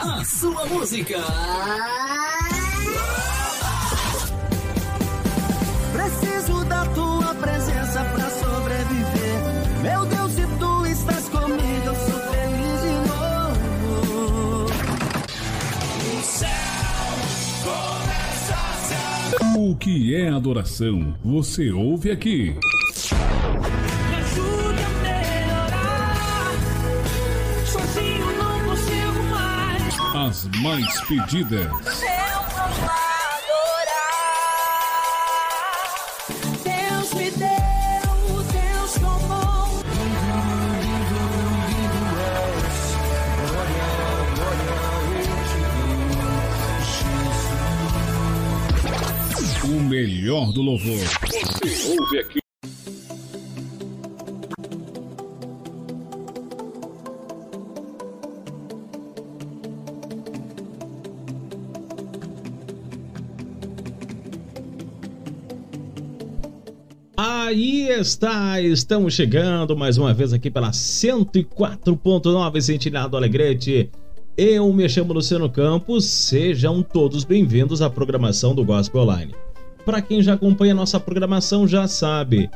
A sua música. Preciso da tua presença pra sobreviver. Meu Deus, se tu estás comigo, eu sou feliz de novo. O céu começa a se O que é adoração? Você ouve aqui. As mais pedidas. Eu vou adorar. Deus me deu, Deus tomou. O melhor do louvor. Você ouve aqui. Aí está, estamos chegando mais uma vez aqui pela 104.9 Sentinela do Alegrete. Eu me chamo Luciano Campos, sejam todos bem-vindos à programação do Gospel Online. Para quem já acompanha nossa programação já sabe,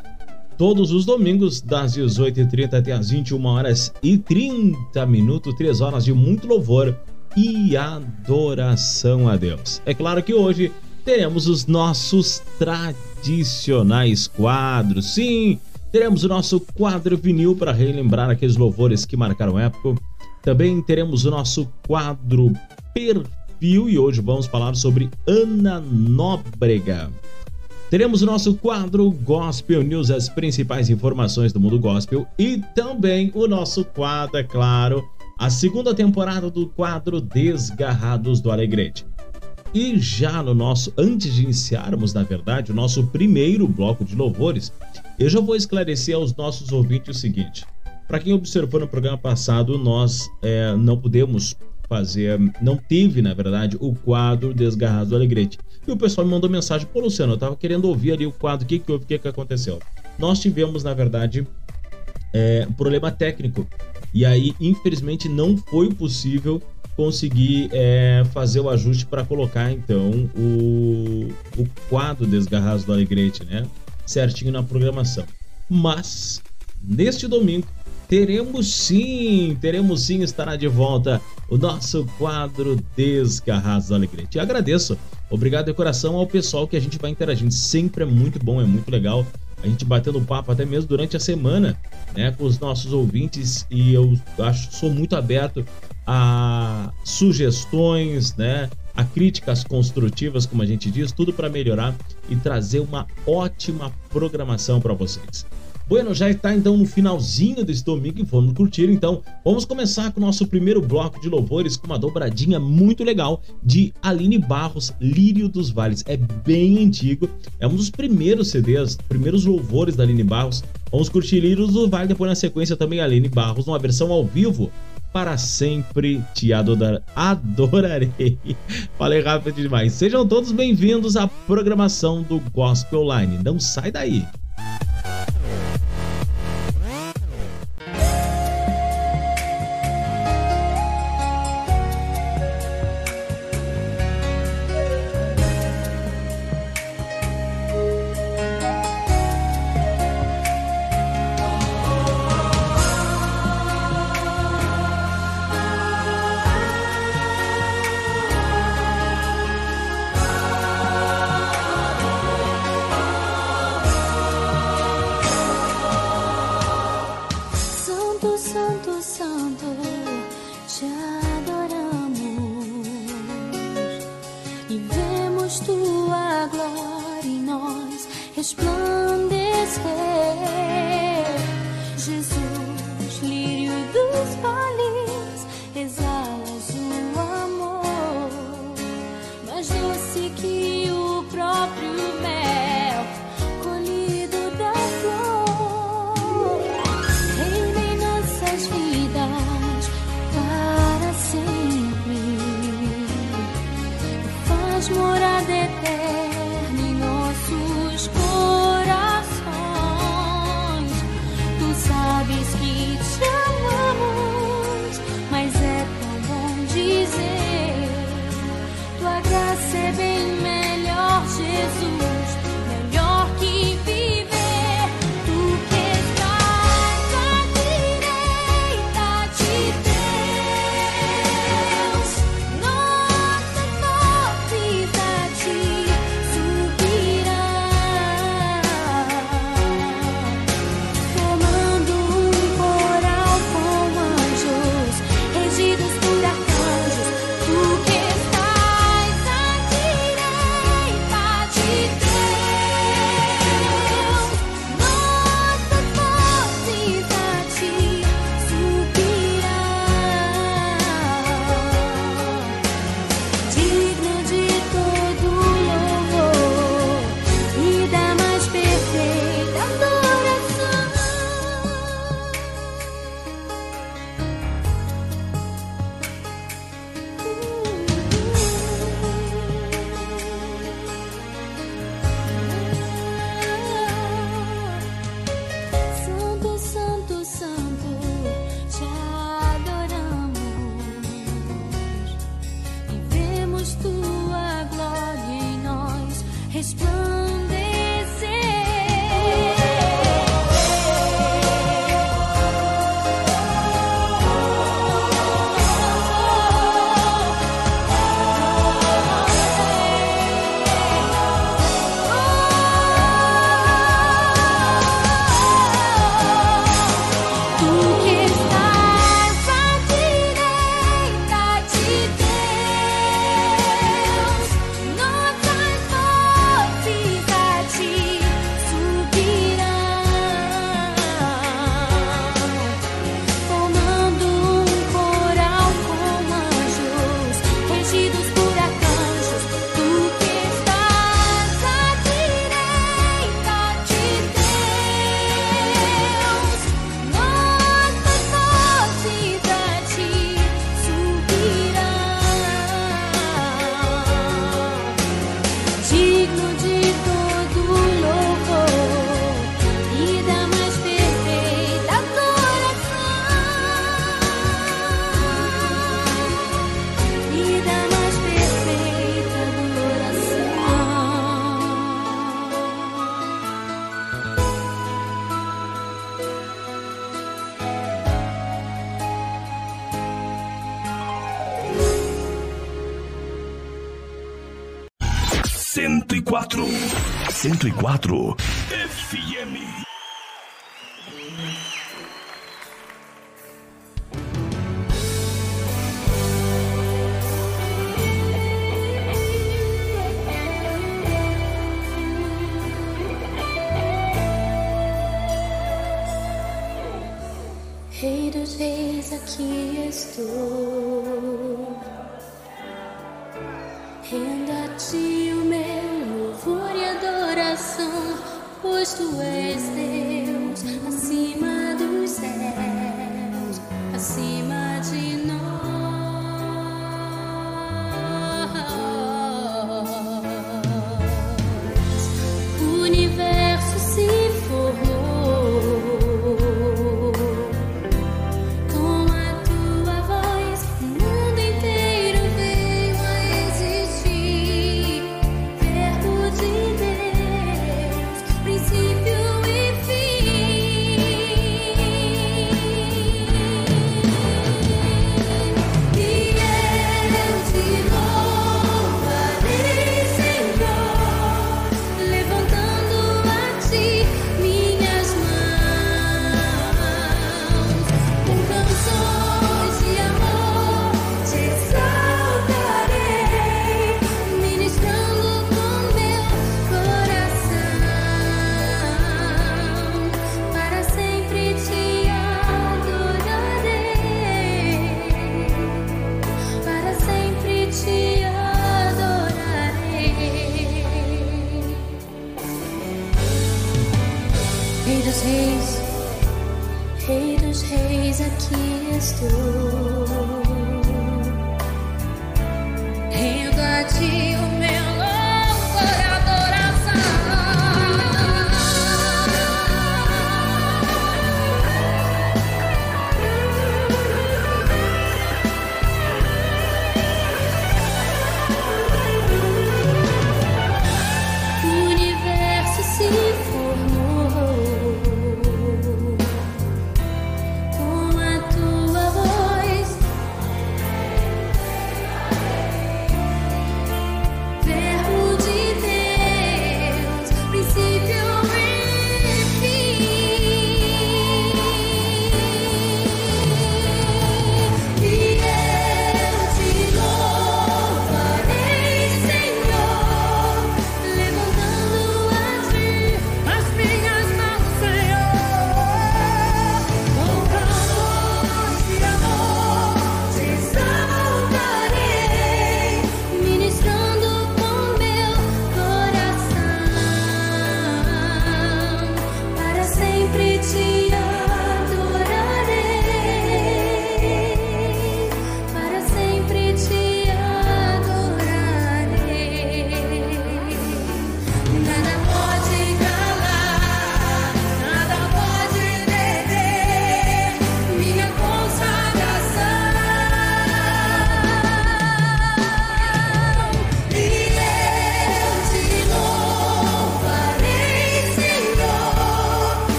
todos os domingos das 18h30 até as 21 horas e 30 minutos, 3 horas de muito louvor e adoração a Deus. É claro que hoje teremos os nossos tradicionais quadros. Sim, teremos o nosso quadro vinil para relembrar aqueles louvores que marcaram época. Também teremos o nosso quadro perfil e hoje vamos falar sobre Ana Nóbrega. Teremos o nosso quadro Gospel News, as principais informações do mundo gospel e também o nosso quadro, é claro, a segunda temporada do quadro Desgarrados do Alegrete. E já no nosso, antes de iniciarmos, na verdade, o nosso primeiro bloco de louvores, eu já vou esclarecer aos nossos ouvintes o seguinte. Para quem observou no programa passado, nós é, não pudemos fazer, não teve, na verdade, o quadro Desgarrados do Alegrete. E o pessoal me mandou mensagem, pô, Luciano, eu tava querendo ouvir ali o quadro, o que que houve, o que que aconteceu? Nós tivemos, na verdade, é, um problema técnico. E aí, infelizmente, não foi possível conseguir é, fazer o ajuste para colocar então o, o quadro Desgarrados do Alegrete, né? Certinho na programação. Mas neste domingo teremos sim, teremos sim, estará de volta o nosso quadro Desgarrados do Alegrete. Agradeço, obrigado de coração ao pessoal que a gente vai interagindo. Sempre é muito bom, é muito legal a gente batendo papo até mesmo durante a semana, né, com os nossos ouvintes e eu acho sou muito aberto a sugestões, né, a críticas construtivas, como a gente diz, tudo para melhorar e trazer uma ótima programação para vocês. Bueno, já está então no finalzinho desse domingo e vamos curtir. Então, vamos começar com o nosso primeiro bloco de louvores com uma dobradinha muito legal de Aline Barros, Lírio dos Vales. É bem antigo, é um dos primeiros CDs, primeiros louvores da Aline Barros. Vamos curtir Lírio dos Vales, depois na sequência também Aline Barros, numa versão ao vivo. Para sempre te adora- adorarei. Falei rápido demais. Sejam todos bem-vindos à programação do Gospel Online. Não sai daí. Nós resplandecer. 104.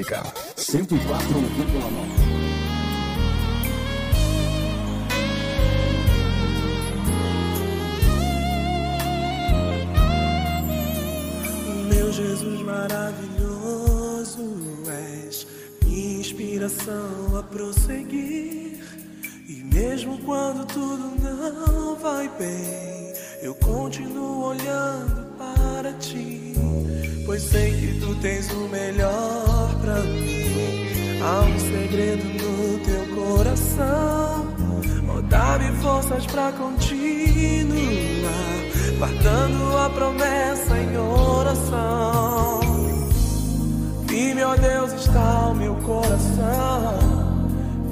Acústica 104,9. Meu Jesus maravilhoso, és minha inspiração a prosseguir. E mesmo quando tudo não vai bem, eu continuo olhando para ti, pois sei que tu tens o melhor Há um segredo no teu coração, oh, dá-me forças pra continuar, guardando a promessa em oração. Firme, ó Deus, está o meu coração.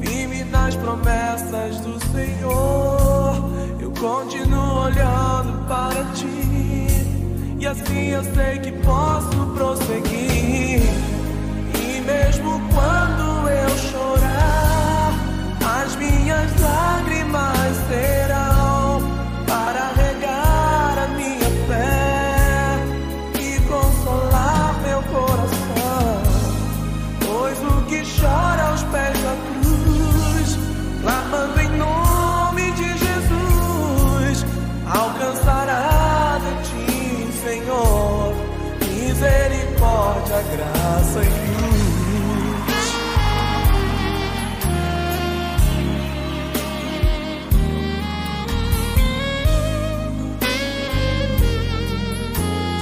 Firme nas promessas do Senhor. Eu continuo olhando para ti. E assim eu sei que posso prosseguir. Mesmo quando eu chorar, as minhas lágrimas serão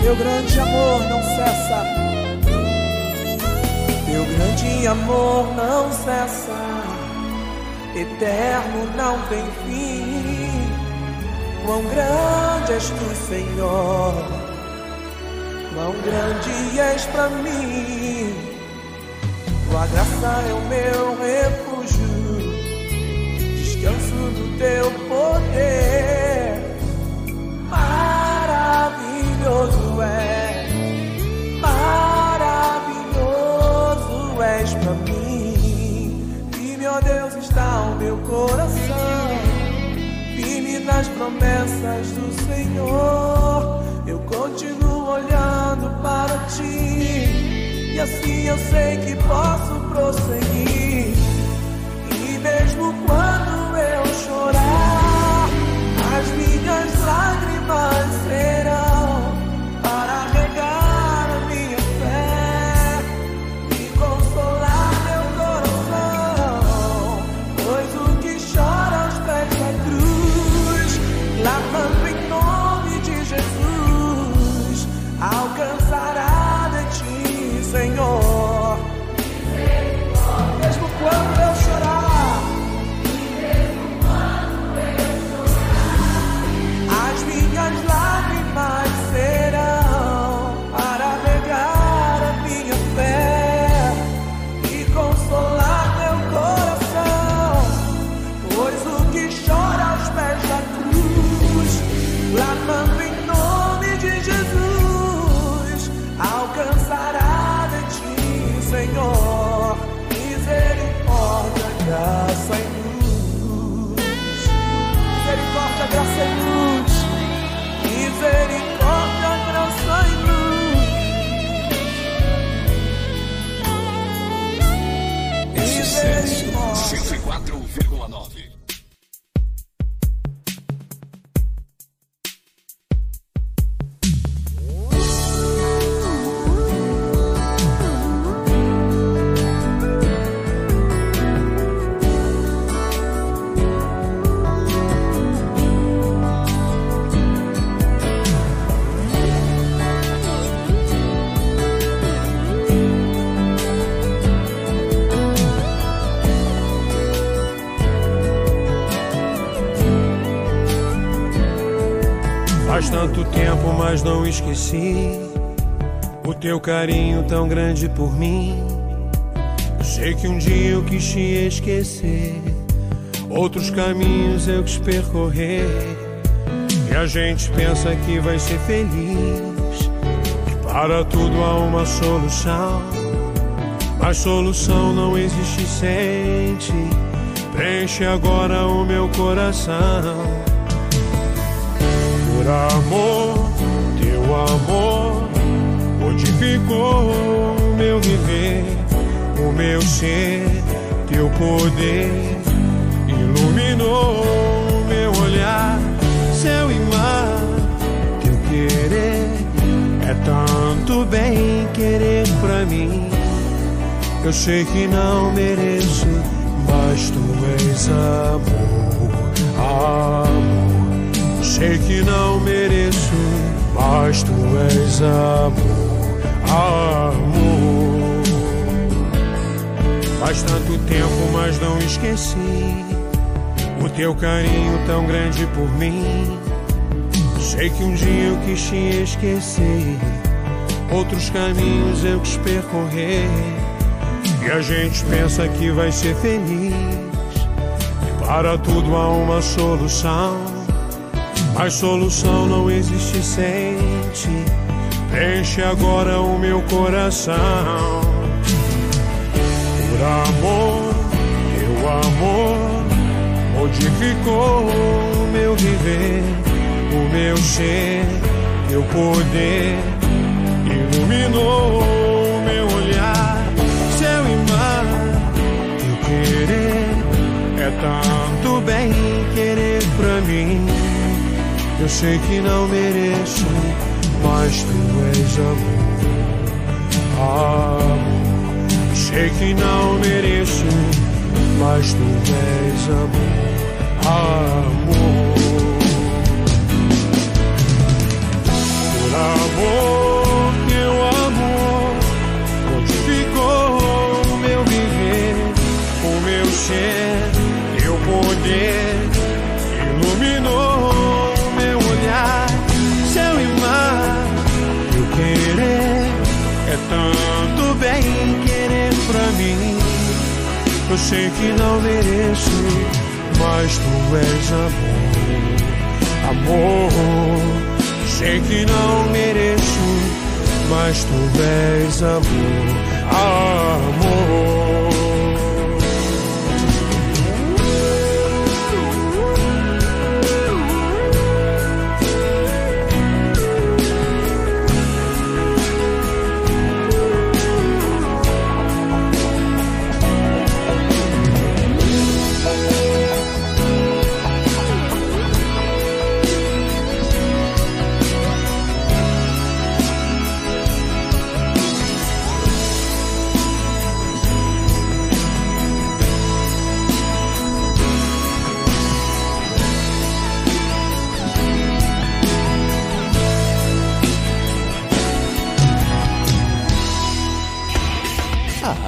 Teu grande amor não cessa. Teu grande amor não cessa, eterno não tem fim. Quão grande és tu, Senhor, quão grande és pra mim. Tua graça é o meu refúgio, descanso no teu poder. Maravilhoso é, maravilhoso és pra mim. Firme, ó Deus, está o meu coração. Firme nas promessas do Senhor. Eu continuo olhando para ti. E assim eu sei que posso prosseguir. E mesmo quando eu chorar, as minhas lágrimas serão esqueci o teu carinho tão grande por mim. Sei que um dia eu quis te esquecer, outros caminhos eu quis percorrer. E a gente pensa que vai ser feliz, que para tudo há uma solução. Mas solução não existe, sente. Preenche agora o meu coração. Por amor, amor modificou o meu viver, o meu ser, teu poder iluminou o meu olhar, céu e mar, teu querer é tanto bem querer pra mim. Eu sei que não mereço, mas tu és amor. Mas tu és amor, amor. Faz tanto tempo, mas não esqueci o teu carinho tão grande por mim. Sei que um dia eu quis te esquecer, outros caminhos eu quis percorrer. E a gente pensa que vai ser feliz. Para tudo há uma solução. Mas solução não existe sem ti. Preenche agora o meu coração. Por amor, teu amor modificou o meu viver, o meu ser, teu poder iluminou o meu olhar, e mar, teu querer é tanto bem querer pra mim. Eu sei que não mereço, mas tu és amor, amor. Sei que não mereço, mas tu és amor, amor. Por amor, teu amor modificou o meu viver, o meu ser, teu poder tanto bem querer pra mim. Eu sei que não mereço, mas tu és amor, amor. Sei que não mereço, mas tu és amor, amor.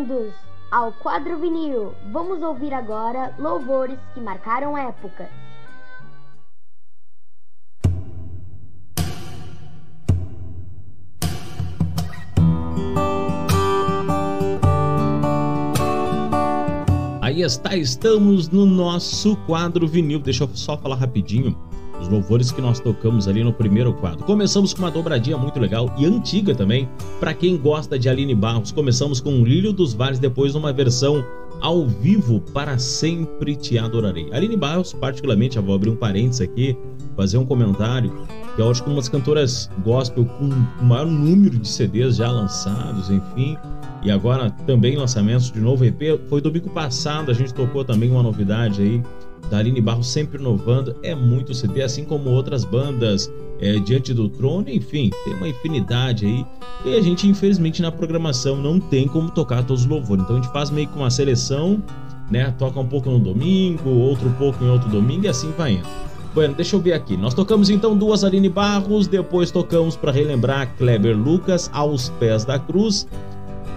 Bem-vindos ao quadro vinil. Vamos ouvir agora louvores que marcaram épocas. Aí está, estamos no nosso quadro vinil. Deixa eu só falar rapidinho os louvores que nós tocamos ali no primeiro quadro. Começamos com uma dobradinha muito legal e antiga também, para quem gosta de Aline Barros. Começamos com Lírio dos Vales, depois uma versão ao vivo para sempre te adorarei. Aline Barros, particularmente, eu vou abrir um parênteses aqui, fazer um comentário, que eu acho que uma das cantoras gospel com o maior número de CDs já lançados, enfim, e agora também lançamentos de novo EP. Foi domingo passado, a gente tocou também uma novidade aí da Aline Barros sempre inovando. É muito CD, assim como outras bandas é, Diante do Trono, enfim, tem uma infinidade aí. E a gente, infelizmente, na programação não tem como tocar todos os louvores. Então a gente faz meio que uma seleção, né? Toca um pouco no domingo, outro pouco em outro domingo e assim vai indo. Bueno, deixa eu ver aqui. Nós tocamos então duas Aline Barros, depois tocamos para relembrar Kleber Lucas aos pés da cruz.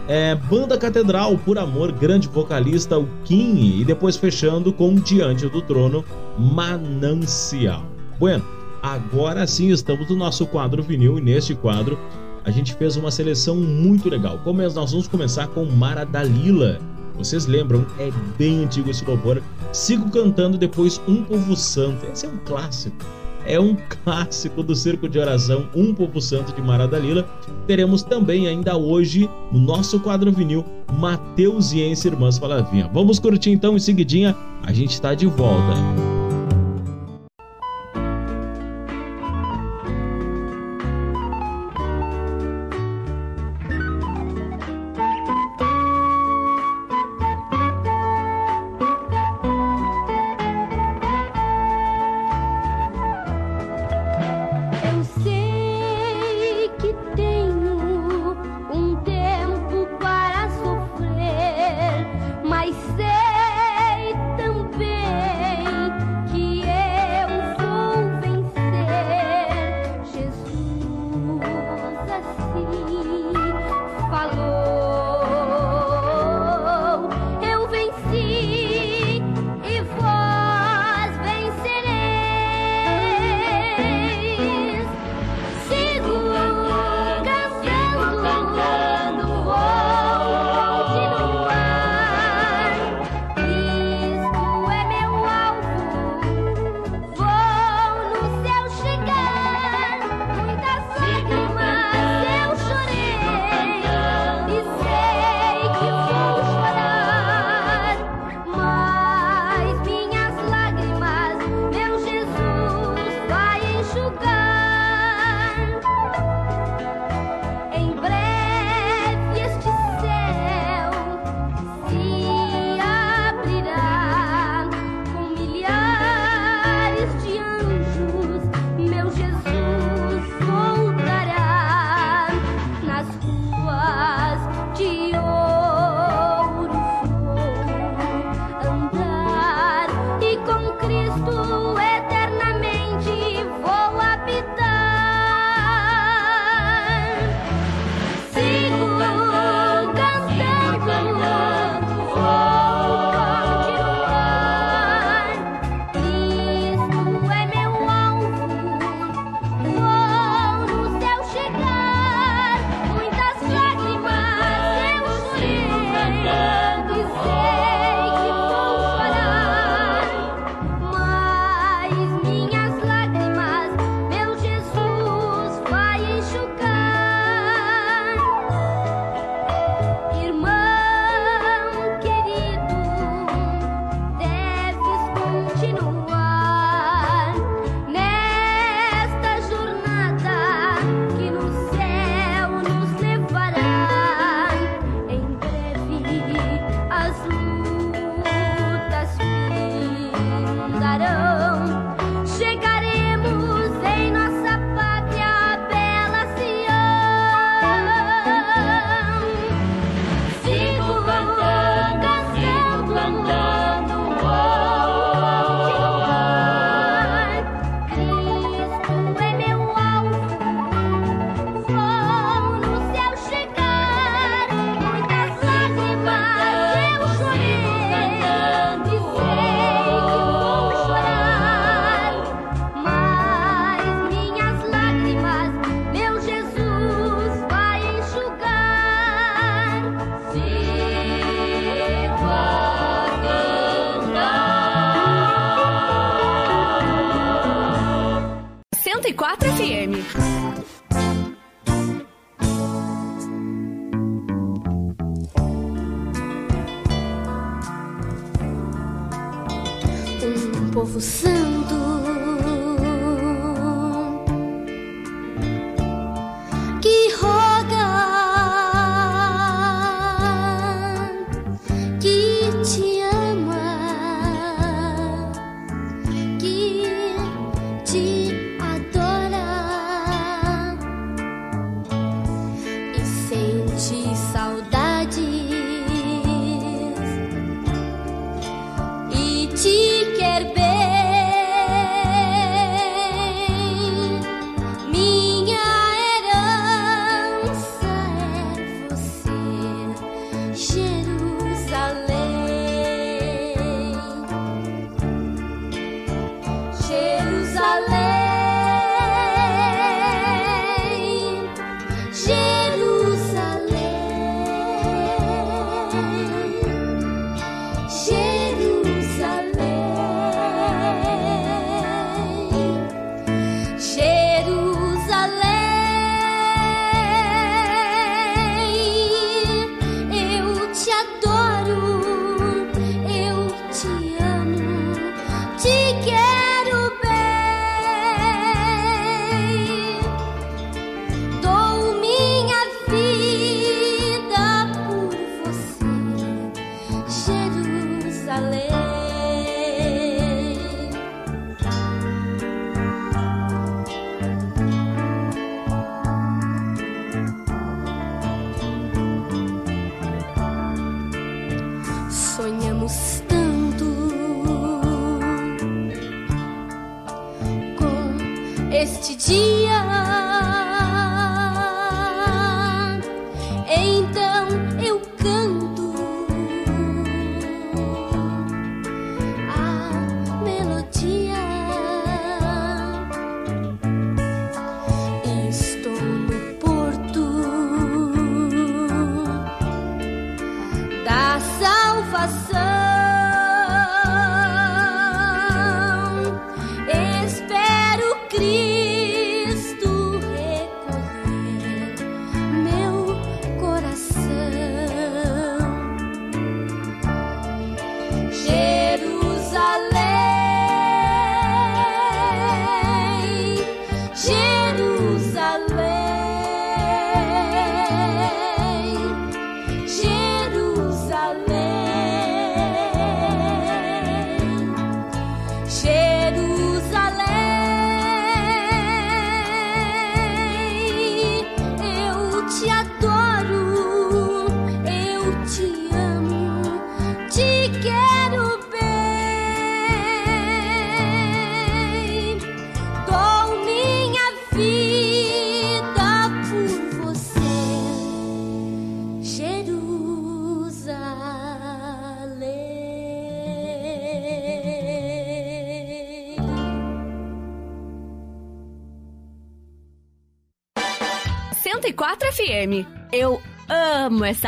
É, Banda Catedral, por amor, grande vocalista, o Kim, e depois fechando com Diante do Trono, Manancial. Bueno, agora sim estamos no nosso quadro vinil, e neste quadro a gente fez uma seleção muito legal. Como é, nós vamos começar com Mara Dalila. Vocês lembram? É bem antigo esse louvor. Sigo cantando depois Um Povo Santo. Esse é um clássico é um clássico do Circo de Oração, Um Povo Santo de Maradalila. Teremos também ainda hoje, no nosso quadro vinil, Mateusiense Irmãs Falavinha. Vamos curtir então em seguidinha, a gente está de volta. Eu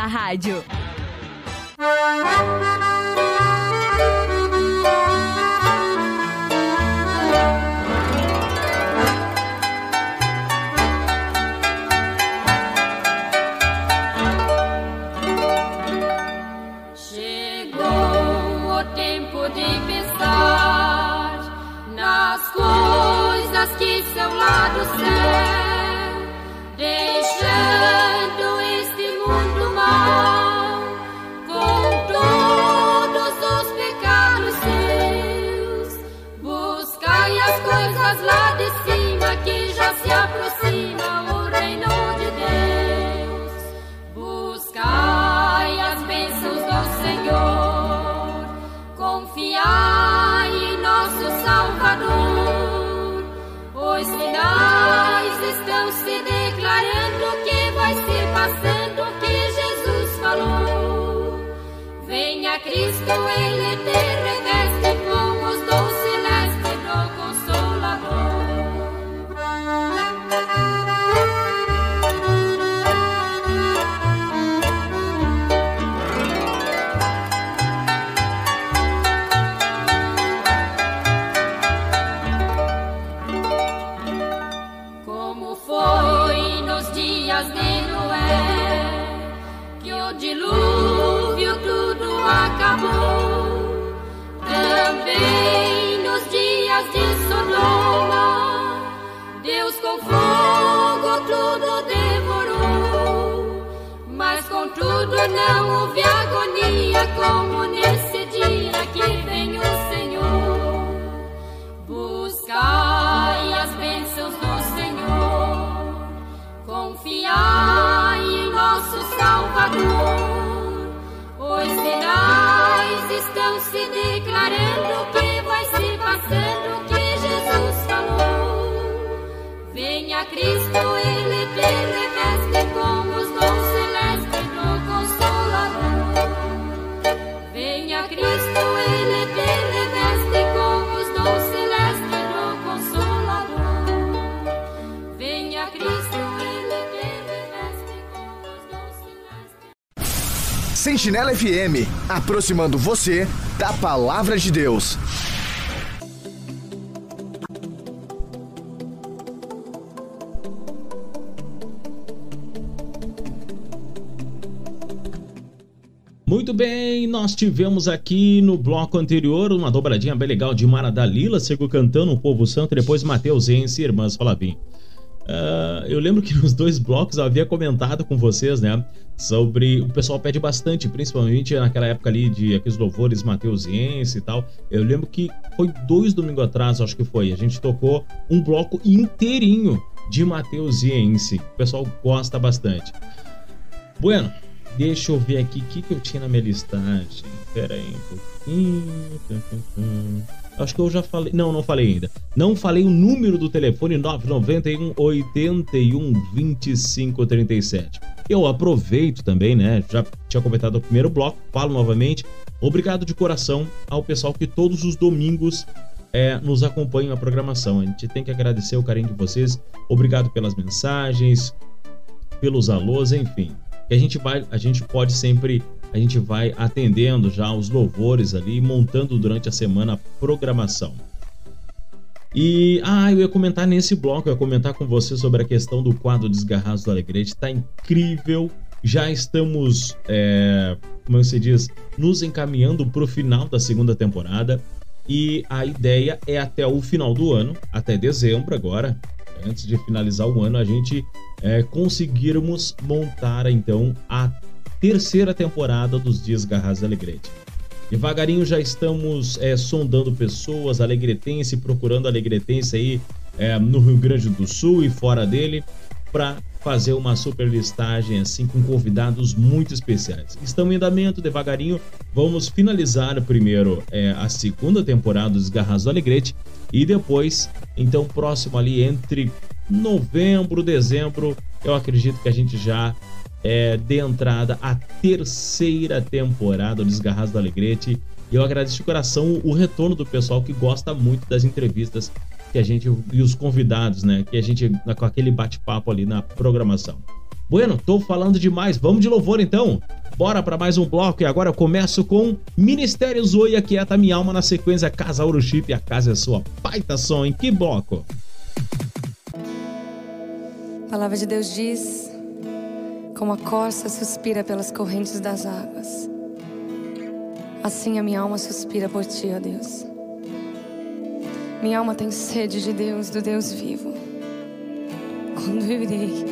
rádio. FM, aproximando você da palavra de Deus. Muito bem, nós tivemos aqui no bloco anterior uma dobradinha bem legal de Mara Dalila, chegou cantando o Povo Santo, depois Matheus Ense e Irmãs Falavim. Lembro que nos dois blocos eu havia comentado com vocês, né? Sobre. O pessoal pede bastante, principalmente naquela época ali de aqueles louvores mateusiense e tal. Eu lembro que foi dois domingos atrás, acho que foi. A gente tocou um bloco inteirinho de mateusiense. O pessoal gosta bastante. Bueno, deixa eu ver aqui o que, que eu tinha na minha listagem. Pera aí um pouquinho. Acho que eu já falei. Não, não falei ainda. Não falei o número do telefone 991 81 25 37. Eu aproveito também, né? Já tinha comentado no primeiro bloco, falo novamente. Obrigado de coração ao pessoal que todos os domingos é, nos acompanha na programação. A gente tem que agradecer o carinho de vocês. Obrigado pelas mensagens, pelos alôs, enfim. E a gente vai, a gente pode sempre, a gente vai atendendo já os louvores ali, montando durante a semana a programação. E ah, eu ia comentar nesse bloco, eu ia comentar com você sobre a questão do quadro Desgarrados do Alegrete, tá incrível. Já estamos, é, como se diz, nos encaminhando para o final da segunda temporada. E a ideia é até o final do ano, até dezembro agora, antes de finalizar o ano, a gente é, conseguirmos montar então a terceira temporada dos Dias Garras Alegrete. Devagarinho já estamos é, sondando pessoas, alegretense, procurando alegretense aí é, no Rio Grande do Sul e fora dele, para fazer uma super listagem assim com convidados muito especiais. Estamos em andamento devagarinho. Vamos finalizar primeiro é, a segunda temporada dos Garras do Alegrete e depois, então próximo ali entre novembro, dezembro, eu acredito que a gente já é, dê entrada à terceira temporada do Desgarrados do Alegrete. E eu agradeço de coração o retorno do pessoal que gosta muito das entrevistas que a gente e os convidados, né? Que a gente com aquele bate-papo ali na programação. Bueno, tô falando demais, vamos de louvor então. Bora para mais um bloco e agora eu começo com Ministério Zoe Aquieta Minha Alma na sequência Casa Ouro Chip, a casa é sua. Baita som, em que bloco? A palavra de Deus diz: Como a corça suspira pelas correntes das águas, assim a minha alma suspira por ti, ó Deus. Minha alma tem sede de Deus, do Deus vivo. Quando irei,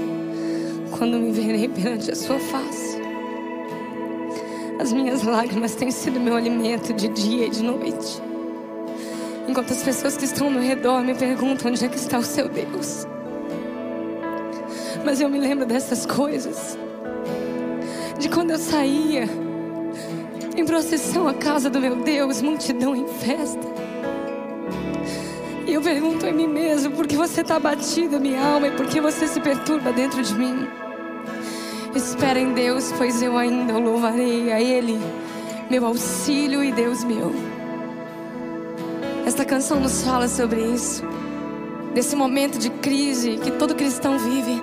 quando me verei perante a sua face. As minhas lágrimas têm sido meu alimento de dia e de noite. Enquanto as pessoas que estão ao meu redor me perguntam onde é que está o seu Deus. Mas eu me lembro dessas coisas. De quando eu saía em procissão à casa do meu Deus, multidão em festa. E eu pergunto em mim mesmo, por que você está abatida, minha alma, e por que você se perturba dentro de mim? Espera em Deus, pois eu ainda o louvarei a Ele, meu auxílio e Deus meu. Esta canção nos fala sobre isso, desse momento de crise que todo cristão vive.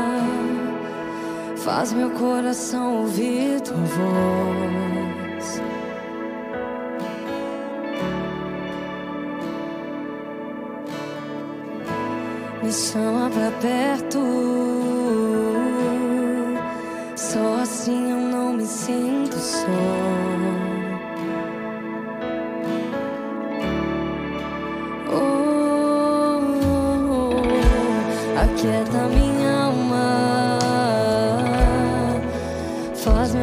faz meu coração ouvir tua voz. Me chama pra perto, só assim eu não me sinto só. Oh, oh,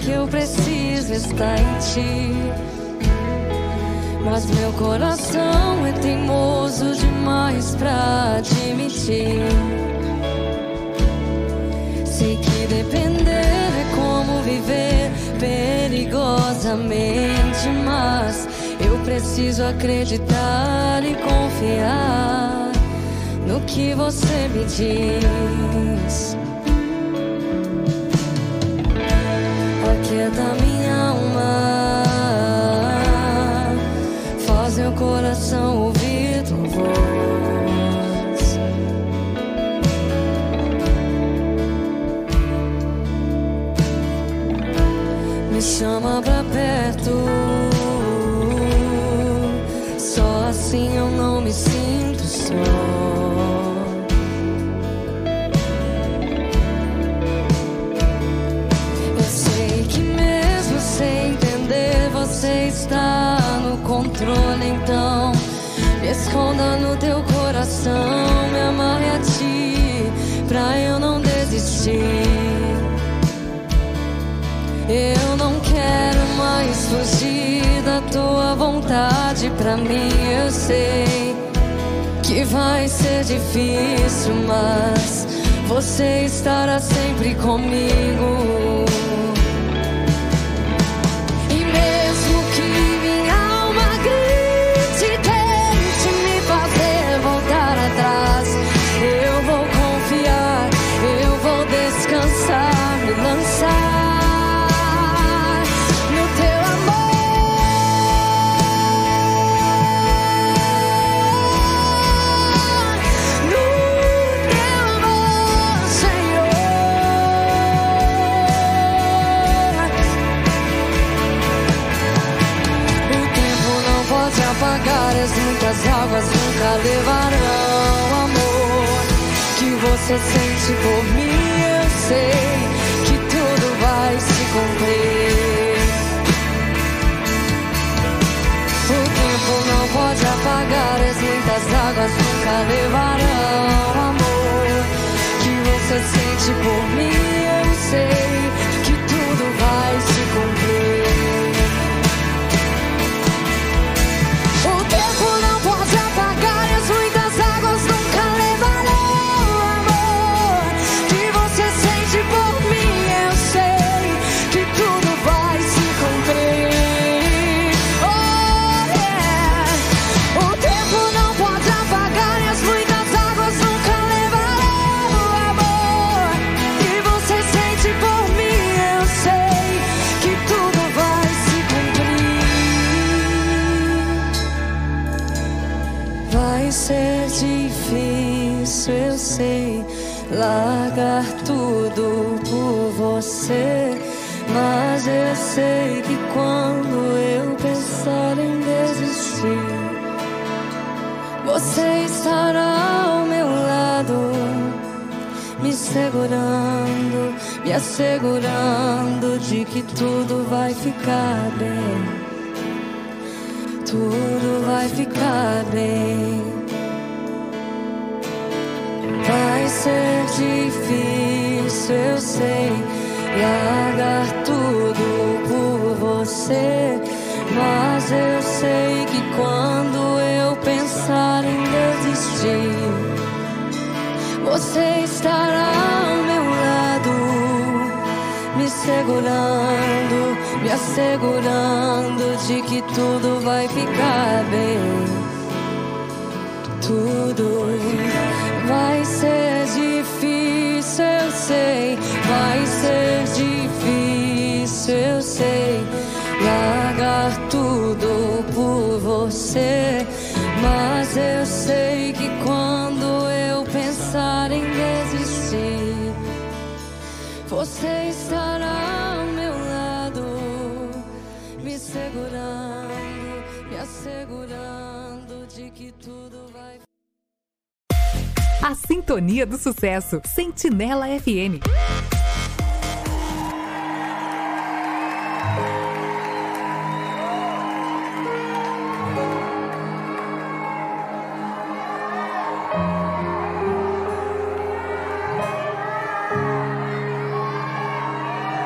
que eu preciso está em ti. Mas meu coração é teimoso demais pra admitir. Sei que depender é como viver perigosamente, mas eu preciso acreditar e confiar no que você me diz. Aquieta minha alma, faz meu coração ouvir tua voz. Me chama pra perto, só assim eu não me sinto coração, me amarre a ti, pra eu não desistir. Eu não quero mais fugir da tua vontade pra mim. Eu sei que vai ser difícil, mas você estará sempre comigo. As muitas águas nunca levarão amor que você sente por mim. Eu sei que tudo vai se cumprir. O tempo não pode apagar as muitas águas nunca levarão amor que você sente por mim. Eu sei E assegurando de que tudo vai ficar bem. Tudo vai ficar bem. Vai ser difícil, eu sei, largar tudo por você. Mas eu sei que quando eu pensar em desistir, você estará me segurando, me assegurando de que tudo vai ficar bem. Tudo vai ser difícil, eu sei, vai ser difícil, eu sei. Largar tudo por você, mas eu sei A Sintonia do Sucesso. Sentinela FM.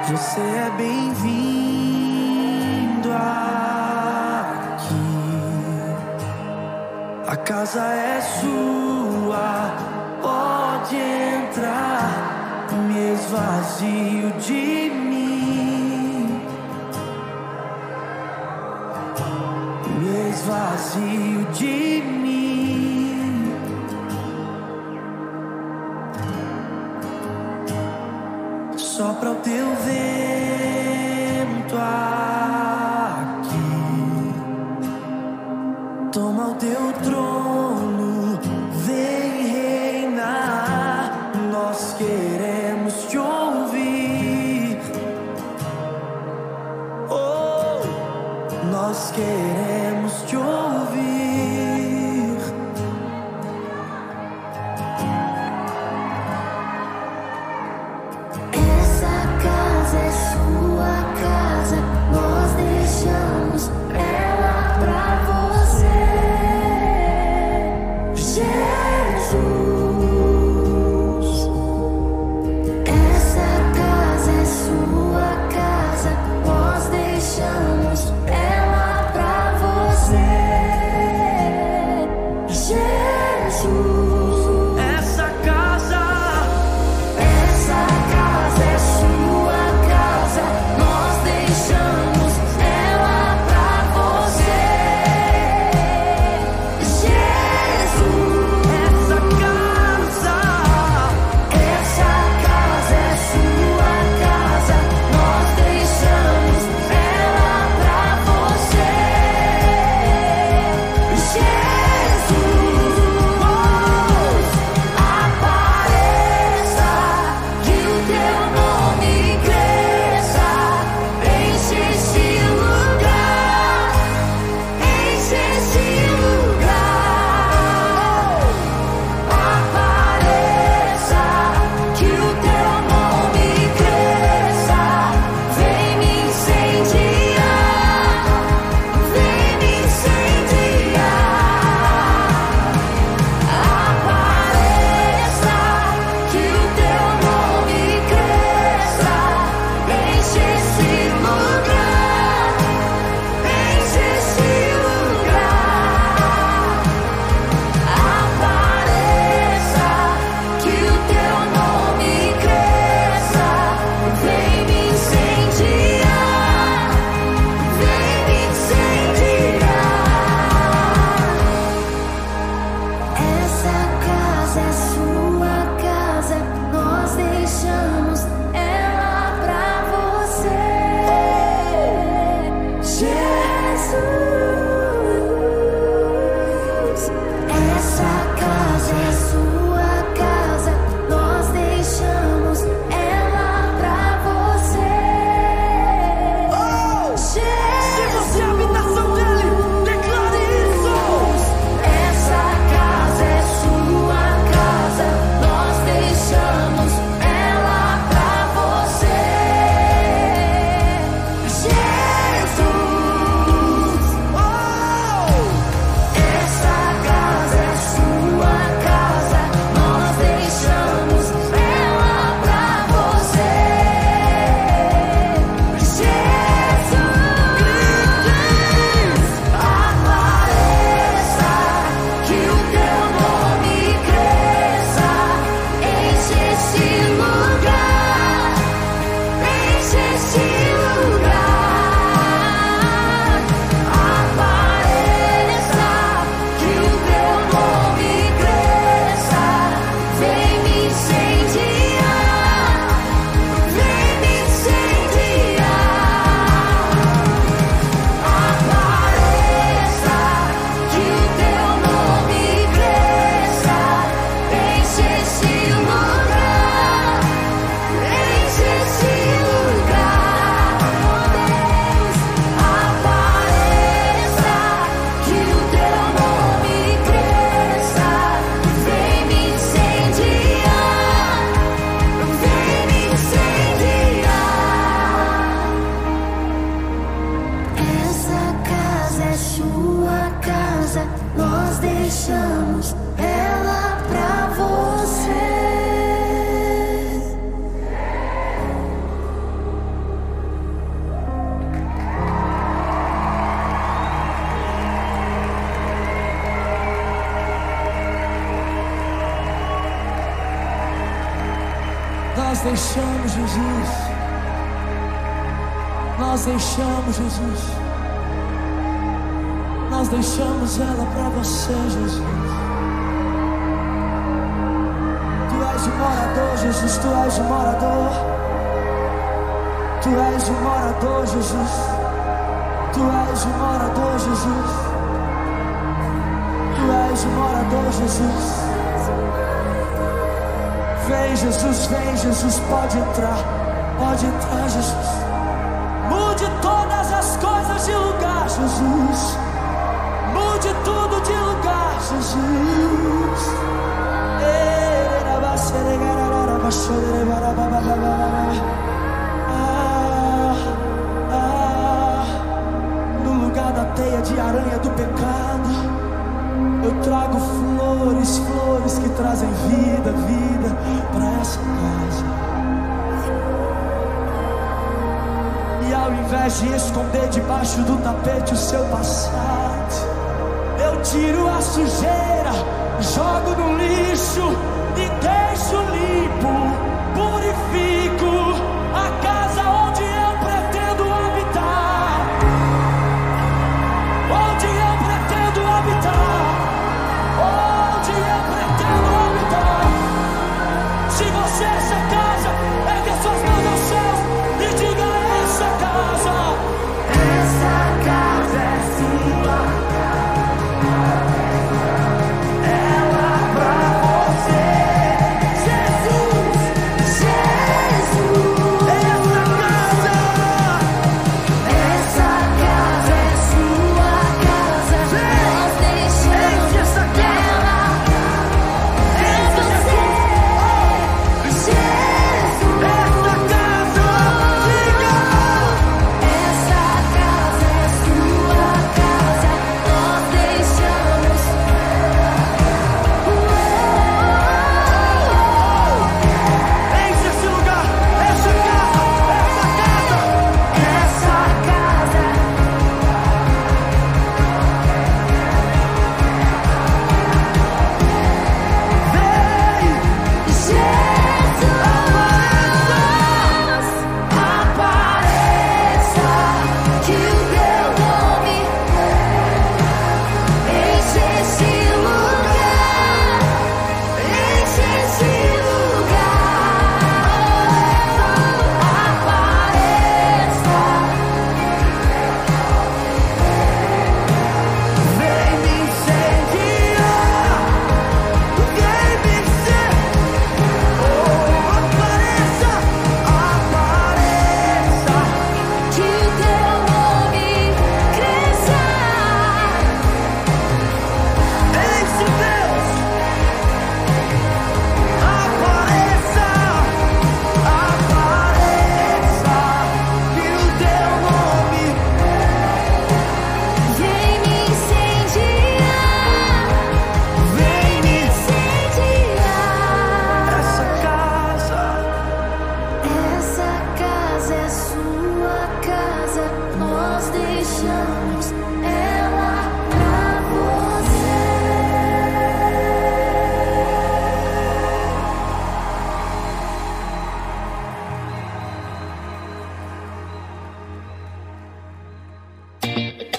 Você é bem-vindo aqui. A casa é sua, pode entrar. Me esvazio de mim. Me esvazio de mim. Sopra o teu vento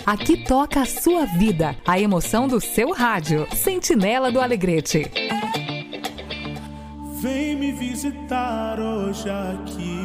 Aqui toca a sua vida, a emoção do seu rádio. Sentinela do Alegrete. Vem me visitar hoje aqui.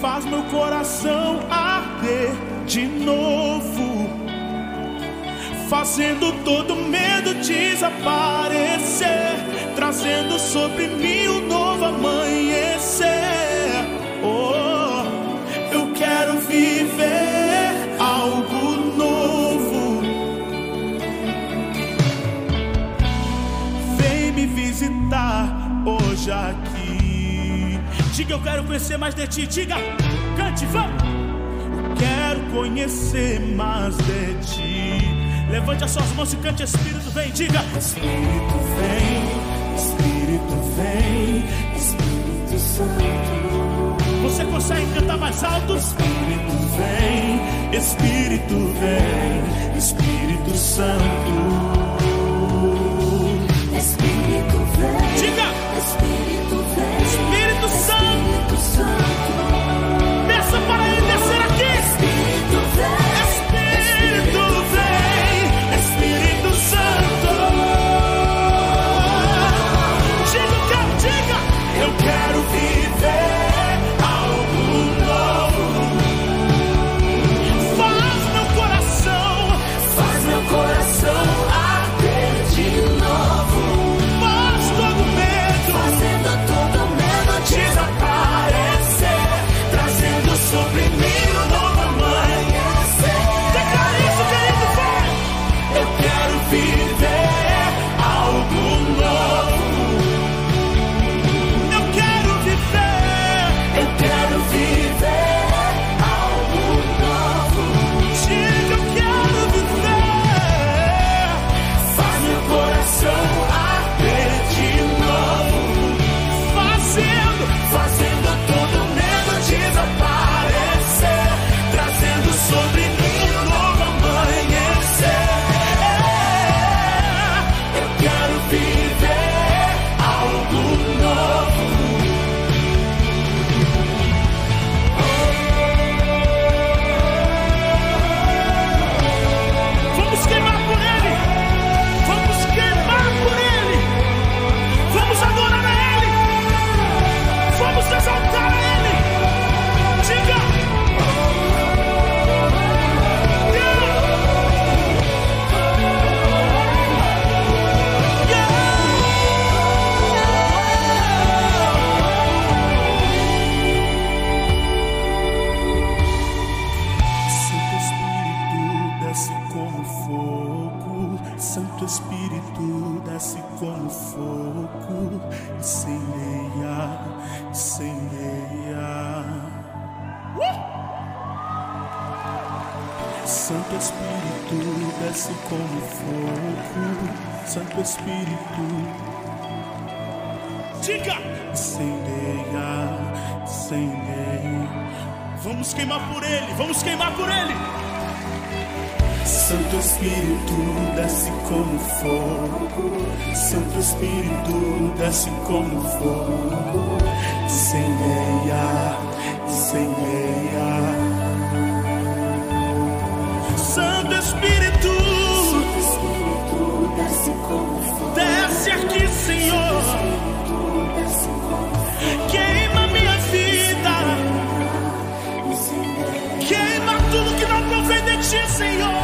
faz meu coração arder de novo, fazendo todo medo desaparecer, trazendo sobre mim um novo amanhecer. Oh, eu quero viver algo novo. Vem me visitar hoje aqui. Diga eu quero conhecer mais de ti. Diga, cante, vamos. Quero conhecer mais de ti. Levante as suas mãos e cante, Espírito vem. Diga, Espírito vem, Espírito vem, Espírito Santo. Você consegue cantar mais alto? Espírito vem, Espírito vem, Espírito Santo. sun. Santo Espírito. Diga! Incendeia, incendeia. Vamos queimar por Ele, vamos queimar por Ele. Santo Espírito, desce como fogo. Santo Espírito, desce como fogo. sem meia. should see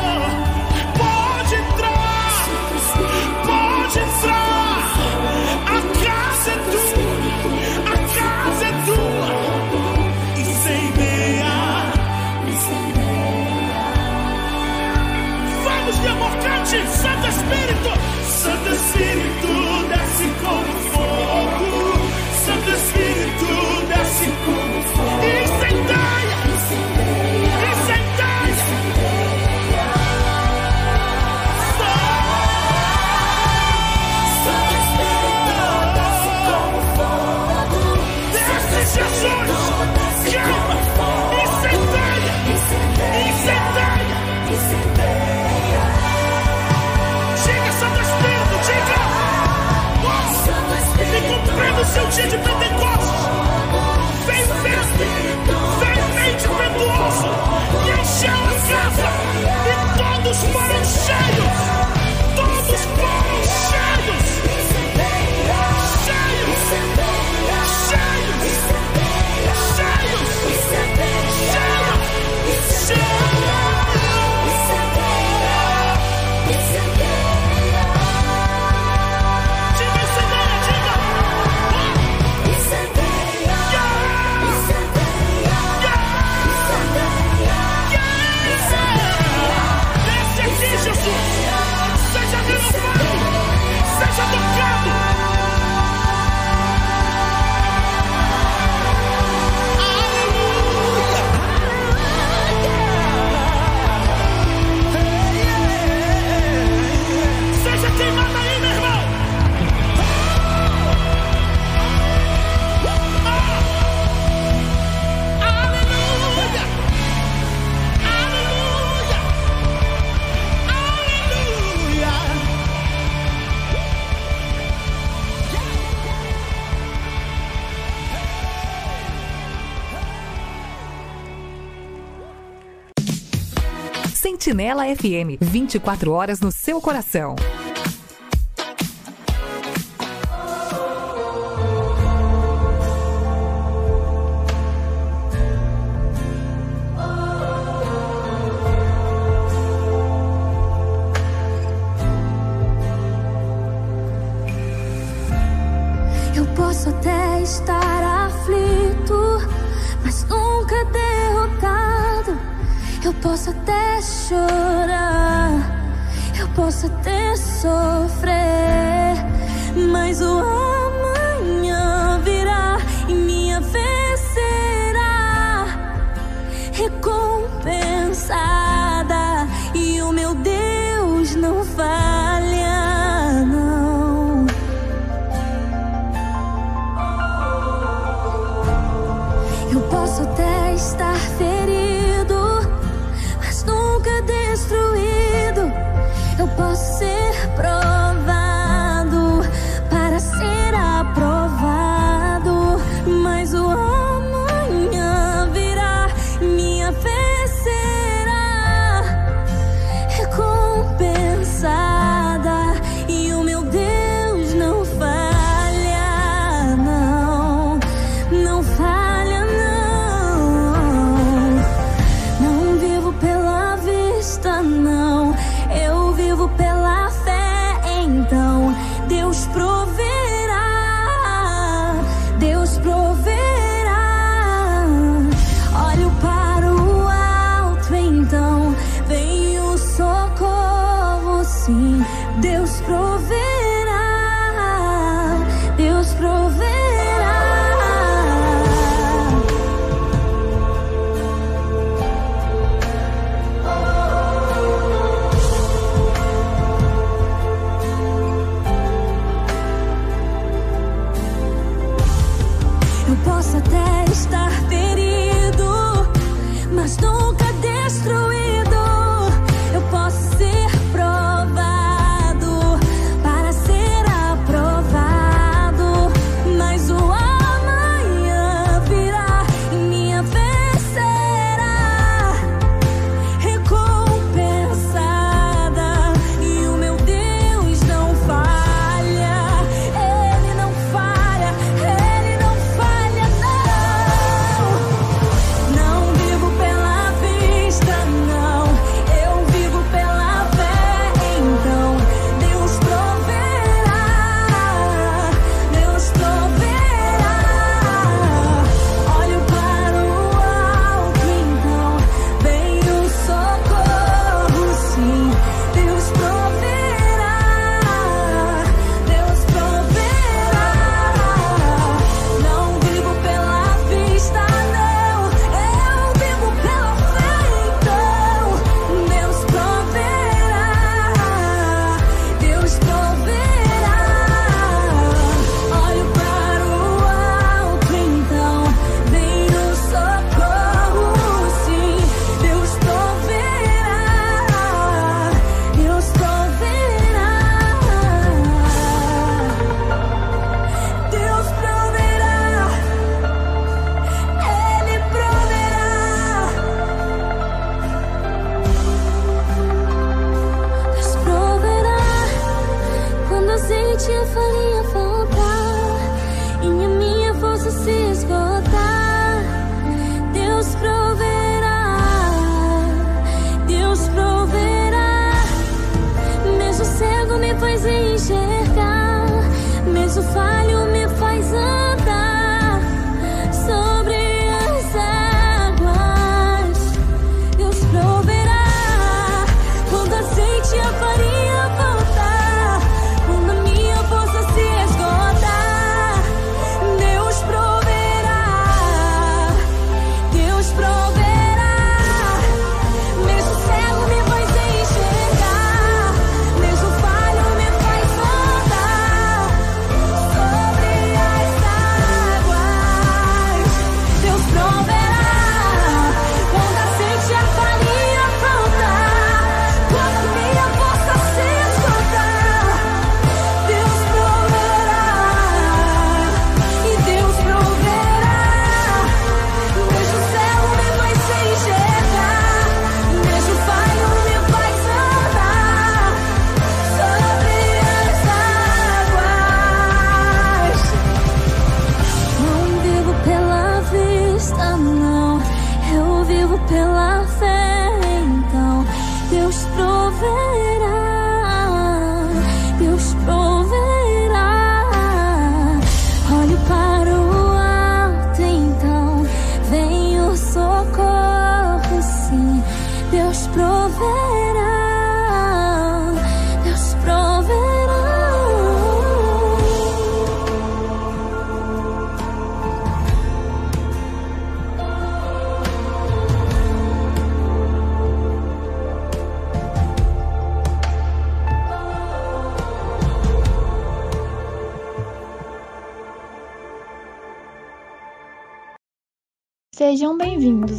Shit, you 24 horas no seu coração.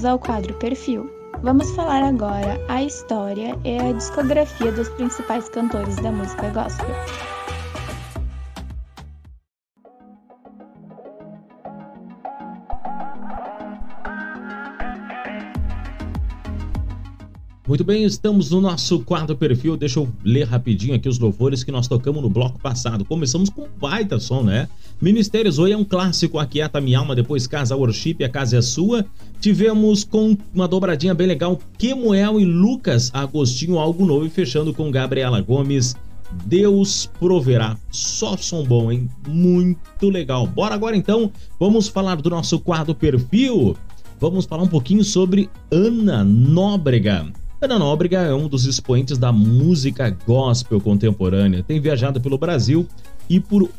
Ao quadro Perfil. Vamos falar agora a história e a discografia dos principais cantores da música gospel. Muito bem, estamos no nosso quadro perfil. Deixa eu ler rapidinho aqui os louvores que nós tocamos no bloco passado. Começamos com um baita som, né? Ministério Zoe é um clássico, Aquieta Minha Alma, depois Casa Worship, A Casa é Sua. Tivemos com uma dobradinha bem legal, Kemuel e Lucas Agostinho, algo novo e fechando com Gabriela Gomes. Deus proverá. Só som bom, hein? Muito legal. Bora agora então, vamos falar do nosso quadro perfil. Vamos falar um pouquinho sobre Ana Nóbrega. Ana Nóbrega é um dos expoentes da música gospel contemporânea. Tem viajado pelo Brasil e por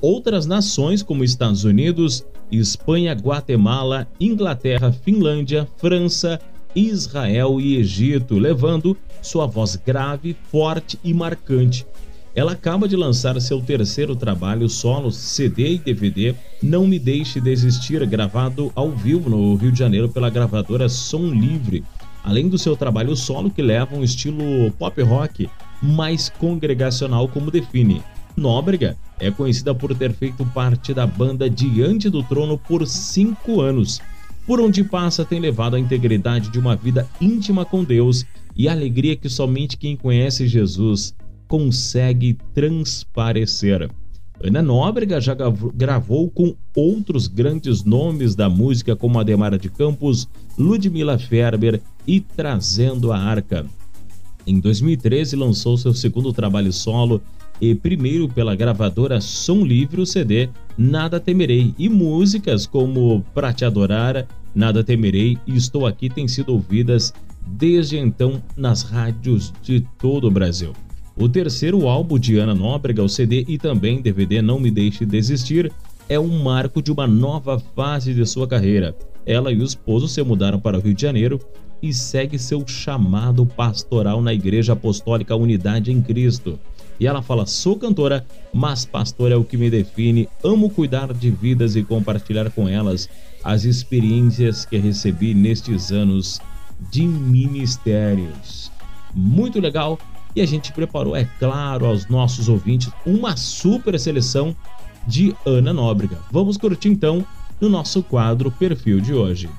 outras nações como Estados Unidos, Espanha, Guatemala, Inglaterra, Finlândia, França, Israel e Egito, levando sua voz grave, forte e marcante. Ela acaba de lançar seu terceiro trabalho solo, CD e DVD, Não Me Deixe Desistir, gravado ao vivo no Rio de Janeiro pela gravadora Som Livre além do seu trabalho solo que leva um estilo pop rock mais congregacional como define. Nóbrega é conhecida por ter feito parte da banda Diante do Trono por cinco anos, por onde passa tem levado a integridade de uma vida íntima com Deus e a alegria que somente quem conhece Jesus consegue transparecer. Ana Nóbrega já gravou com outros grandes nomes da música como Ademara de Campos, Ludmila Ferber e Trazendo a Arca. Em 2013 lançou seu segundo trabalho solo e primeiro pela gravadora Som Livre o CD Nada Temerei e músicas como Pra Te Adorar, Nada Temerei e Estou Aqui têm sido ouvidas desde então nas rádios de todo o Brasil. O terceiro álbum de Ana Nóbrega, o CD e também DVD Não Me Deixe Desistir, é um marco de uma nova fase de sua carreira. Ela e o esposo se mudaram para o Rio de Janeiro e segue seu chamado pastoral na Igreja Apostólica Unidade em Cristo. E ela fala: sou cantora, mas pastor é o que me define. Amo cuidar de vidas e compartilhar com elas as experiências que recebi nestes anos de ministérios. Muito legal e a gente preparou, é claro, aos nossos ouvintes uma super seleção de Ana Nóbrega. Vamos curtir então no nosso quadro Perfil de hoje.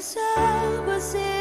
As águas eu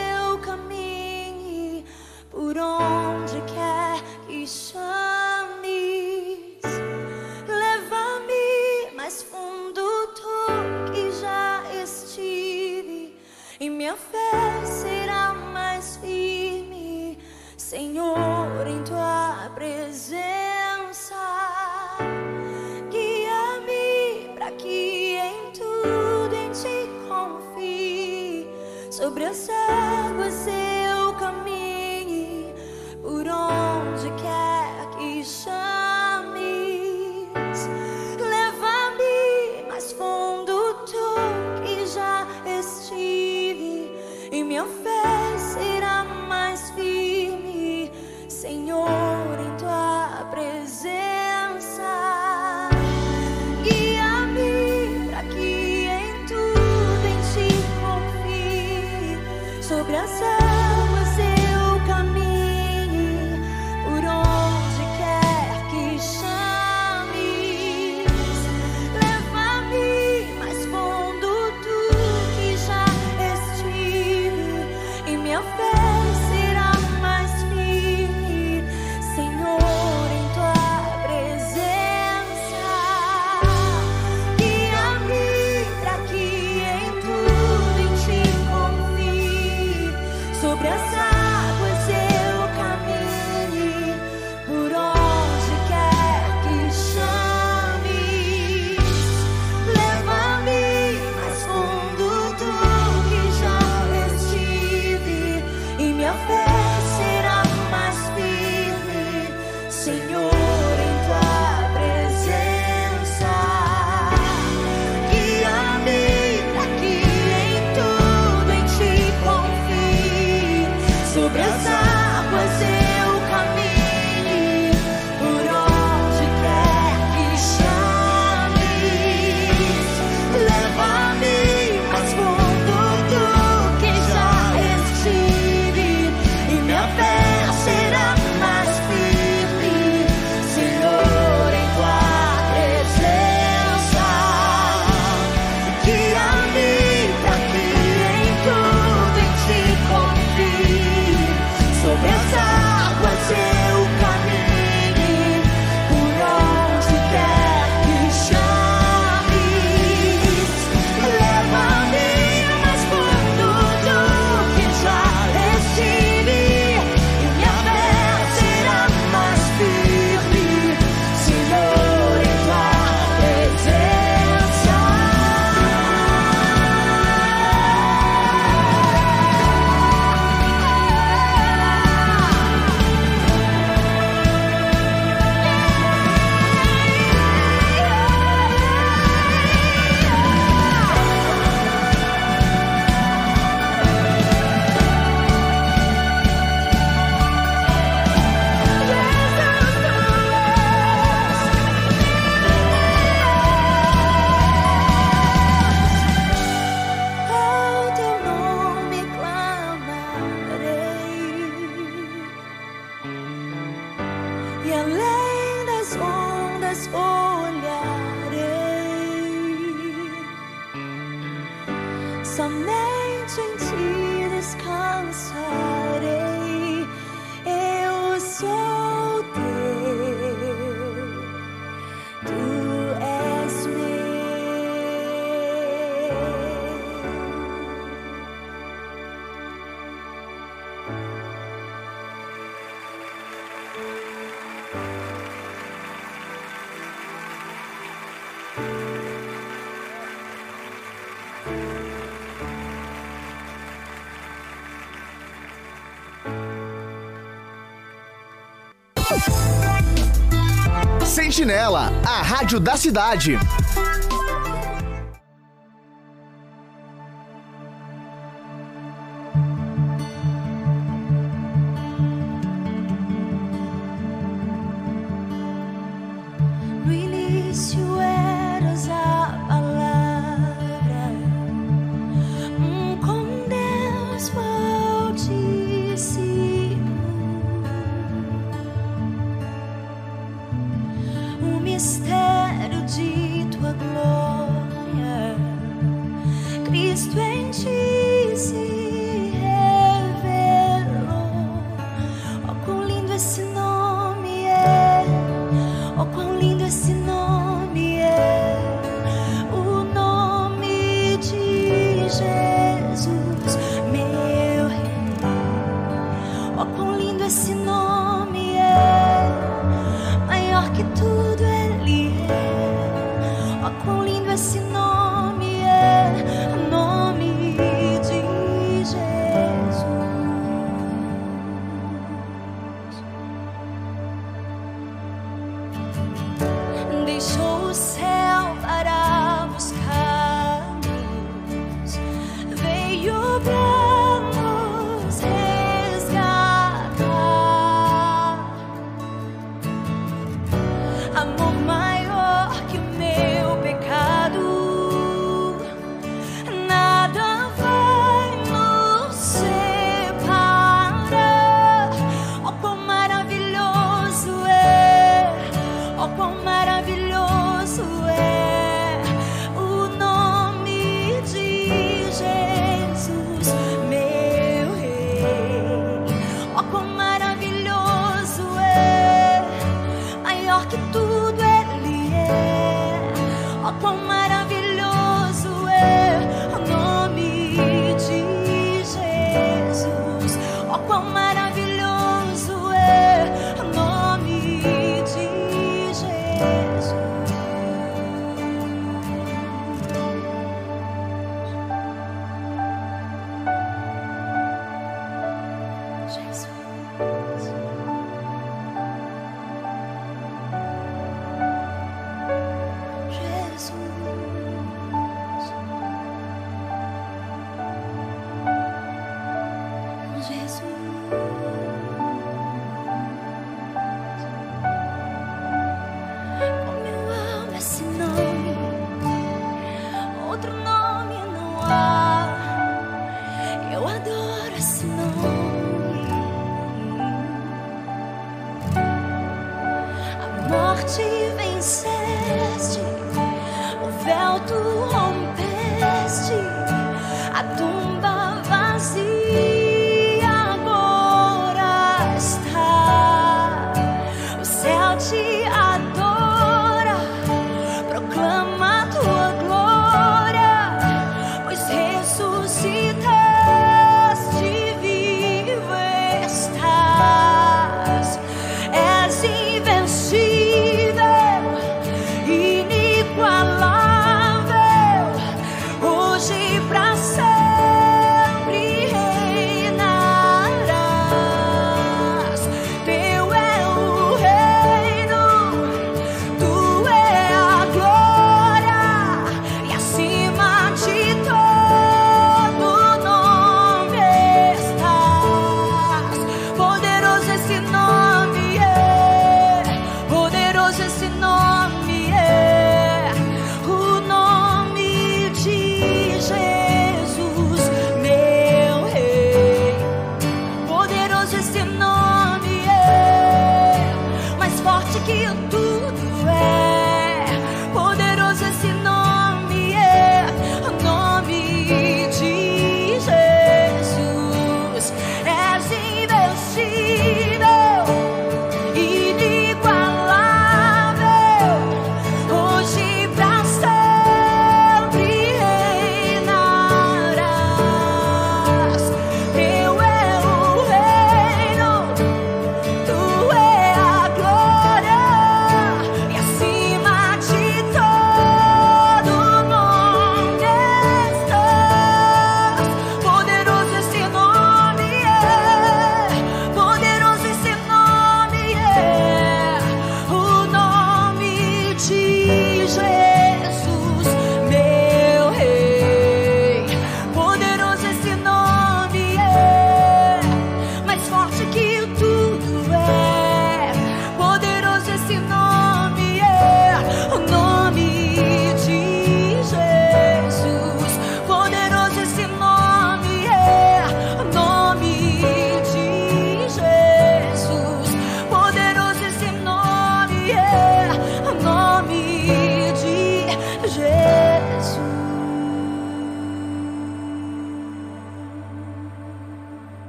Sentinela, a rádio da cidade.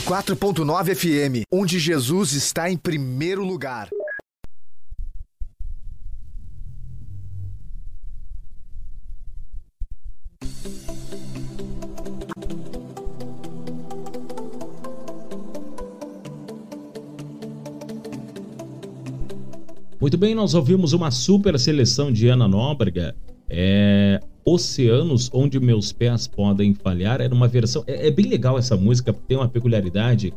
104.9 FM, onde Jesus está em primeiro lugar. Muito bem, nós ouvimos uma super seleção de Ana Nóbrega. É, Oceanos onde meus pés podem falhar. Era uma versão. É, é bem legal essa música, tem uma peculiaridade.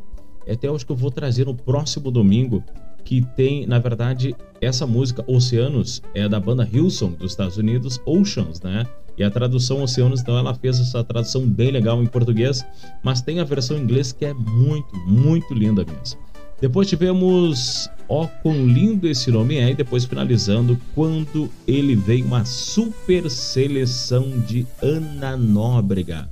É Até acho que eu vou trazer no próximo domingo. Que tem, na verdade, essa música Oceanos é da banda Hilson dos Estados Unidos, Oceans, né? E a tradução Oceanos, então ela fez essa tradução bem legal em português, mas tem a versão em inglês que é muito, muito linda mesmo. Depois tivemos Ó, quão lindo esse nome é, e depois finalizando, quando ele veio uma super seleção de Ana Nóbrega.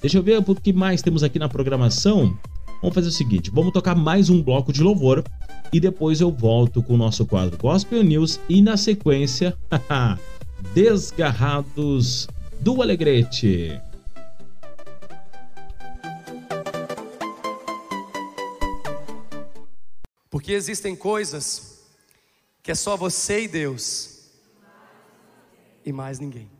Deixa eu ver o que mais temos aqui na programação. Vamos fazer o seguinte: vamos tocar mais um bloco de louvor e depois eu volto com o nosso quadro Gospel News e na sequência, Desgarrados do Alegrete. Porque existem coisas que é só você e Deus e mais ninguém.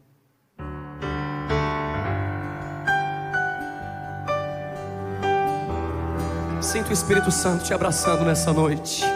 Sinto o Espírito Santo te abraçando nessa noite.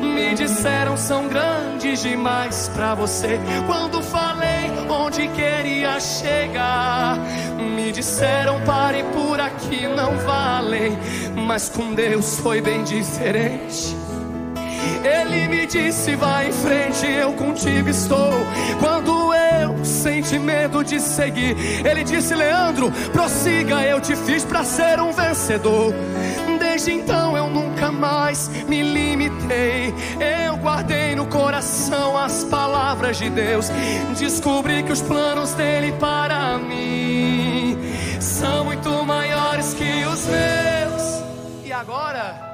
me disseram são grandes demais para você. Quando falei onde queria chegar, me disseram pare por aqui, não valem. Mas com Deus foi bem diferente. Ele me disse: vai em frente, eu contigo estou. Quando eu senti medo de seguir, ele disse: Leandro, prossiga, eu te fiz para ser um vencedor. Desde então eu nunca mais me limitei. Eu guardei no coração as palavras de Deus. Descobri que os planos dele para mim são muito maiores que os meus. E agora?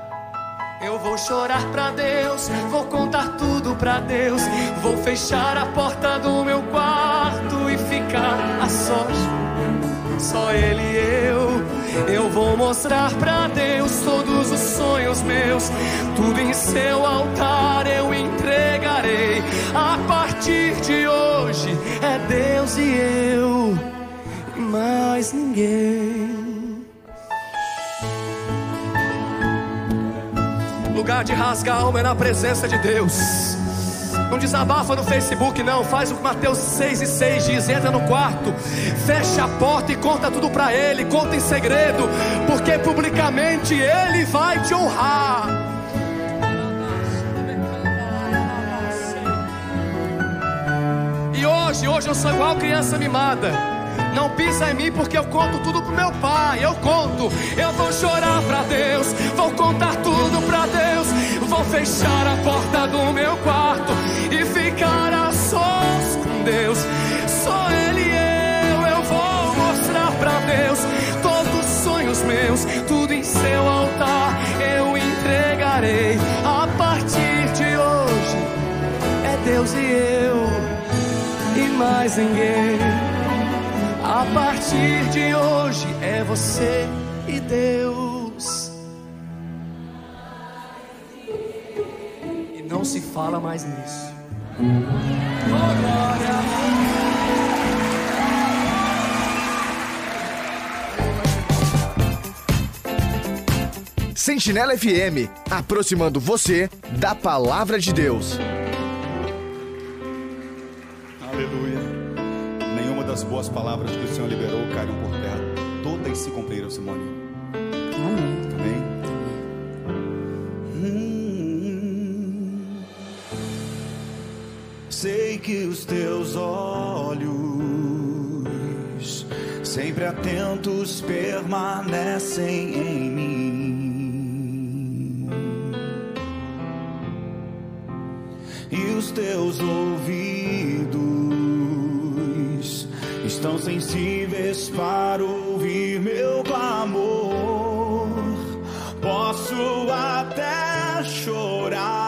Eu vou chorar pra Deus, vou contar tudo pra Deus. Vou fechar a porta do meu quarto e ficar a sós. Só Ele e eu. Eu vou mostrar pra Deus todos os sonhos meus. Tudo em seu altar eu entregarei. A partir de hoje é Deus e eu, e mais ninguém. Lugar de rasgar alma é na presença de Deus. Não desabafa no Facebook, não. Faz o que Mateus 6 e 6 diz: entra no quarto, fecha a porta e conta tudo pra Ele. Conta em segredo, porque publicamente Ele vai te honrar. E hoje, hoje eu sou igual criança mimada. Não pisa em mim porque eu conto tudo pro meu pai. Eu conto, eu vou chorar pra Deus, vou contar tudo pra Deus. Vou fechar a porta do meu quarto e ficar a sós com Deus. Só Ele e eu, eu vou mostrar pra Deus todos os sonhos meus, tudo em seu altar eu entregarei. A partir de hoje é Deus e eu e mais ninguém. A partir de hoje é você e Deus. fala mais nisso. Sentinela FM, aproximando você da palavra de Deus. Aleluia. Nenhuma das boas palavras que o Senhor liberou caiu por terra. Todas se cumpriram, Simone. que os teus olhos, sempre atentos, permanecem em mim. E os teus ouvidos estão sensíveis para ouvir meu clamor. Posso até chorar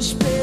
the space.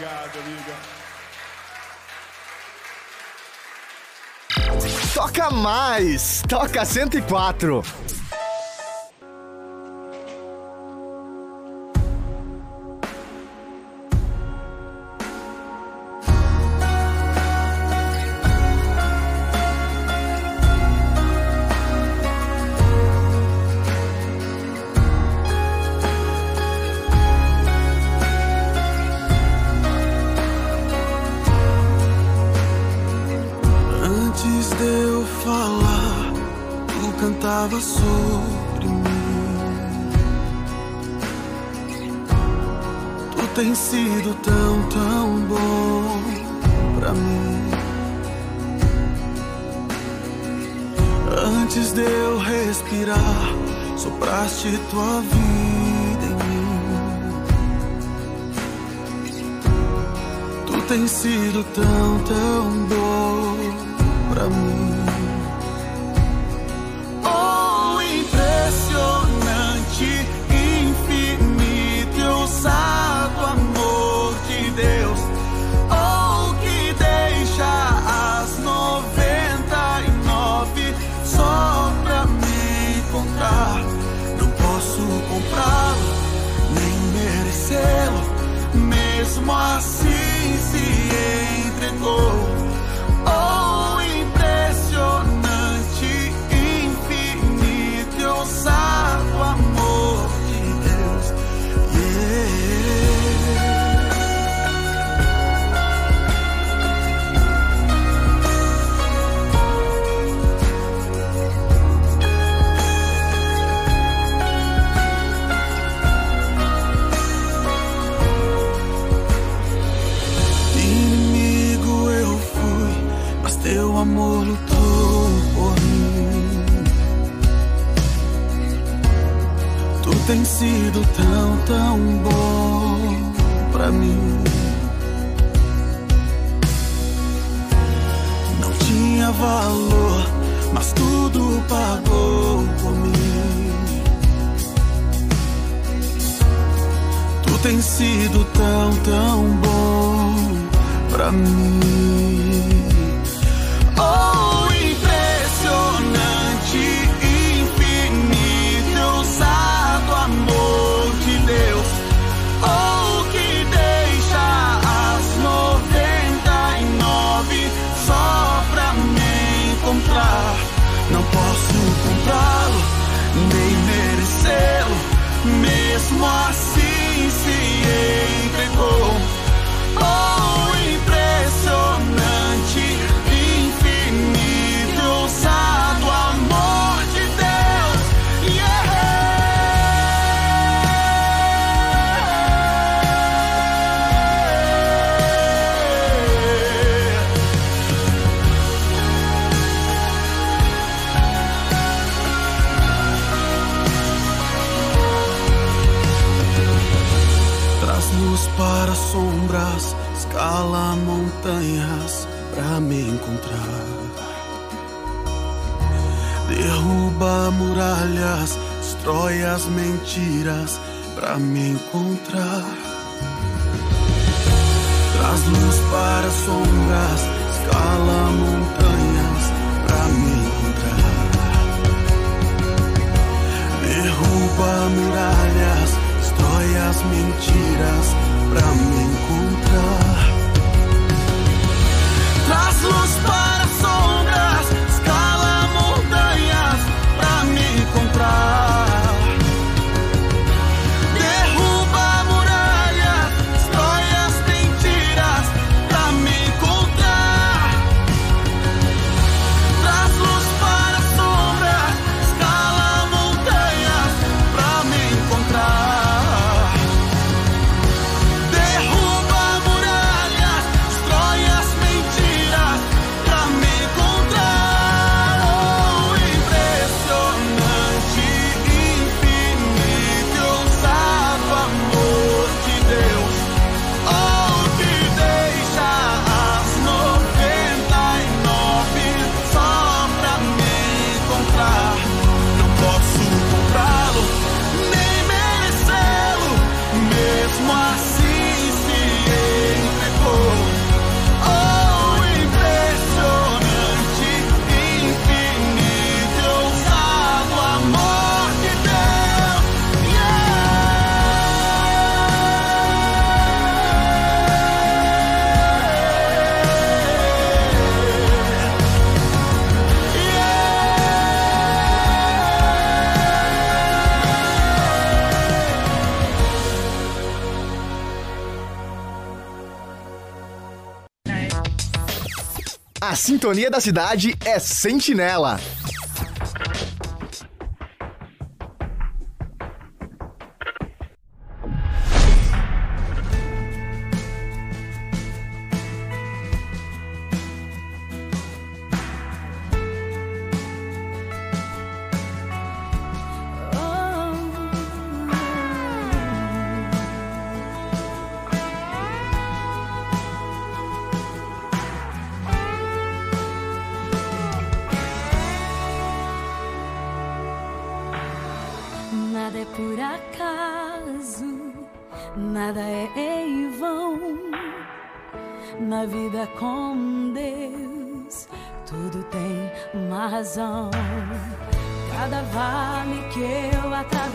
Obrigado, amiga. Toca mais! Toca 104! Sintonia da cidade é Sentinela.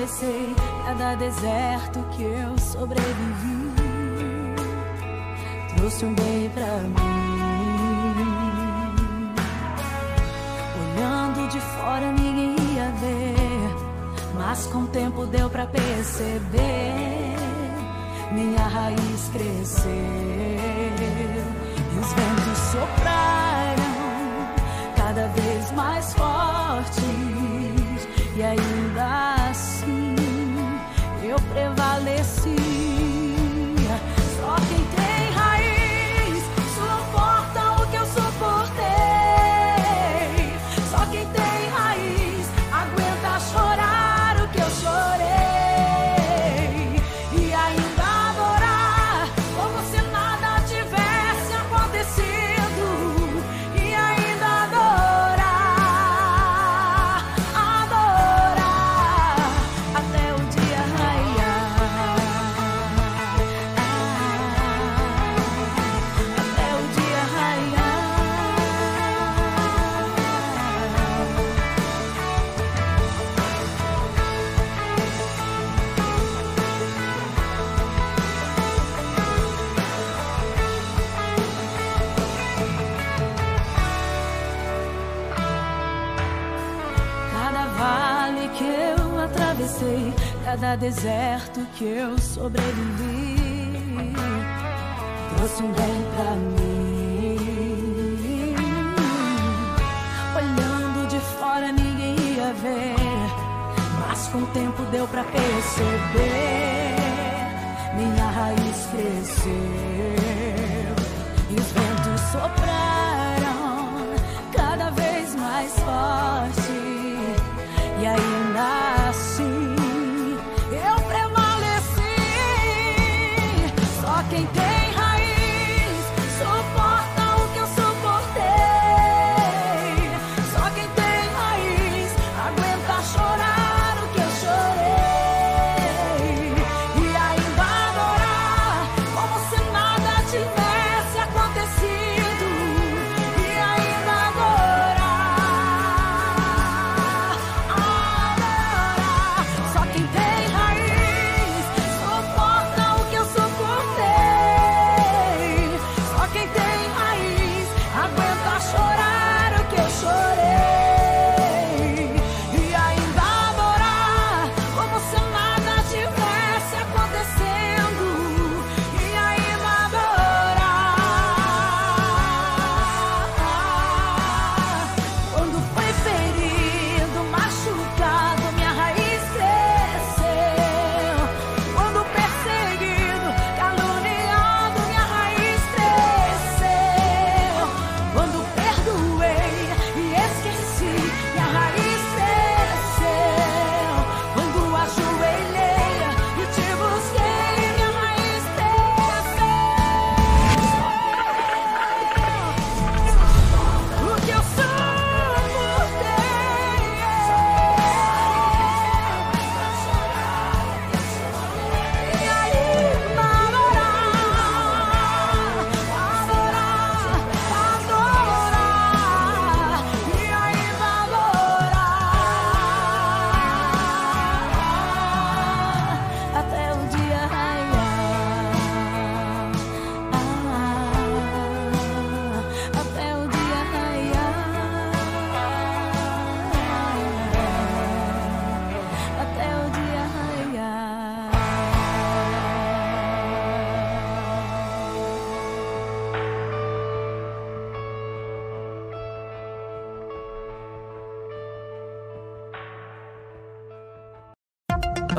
Atravessei, cada deserto que eu sobrevivi, trouxe um bem pra mim. Olhando de fora ninguém ia ver, mas com o tempo deu pra perceber. Minha raiz cresceu e os ventos sopraram cada vez mais fortes. E ainda cada deserto que eu sobrevivi, trouxe um bem pra mim. Olhando de fora ninguém ia ver, mas com o tempo deu pra perceber. Minha raiz cresceu e os ventos sopraram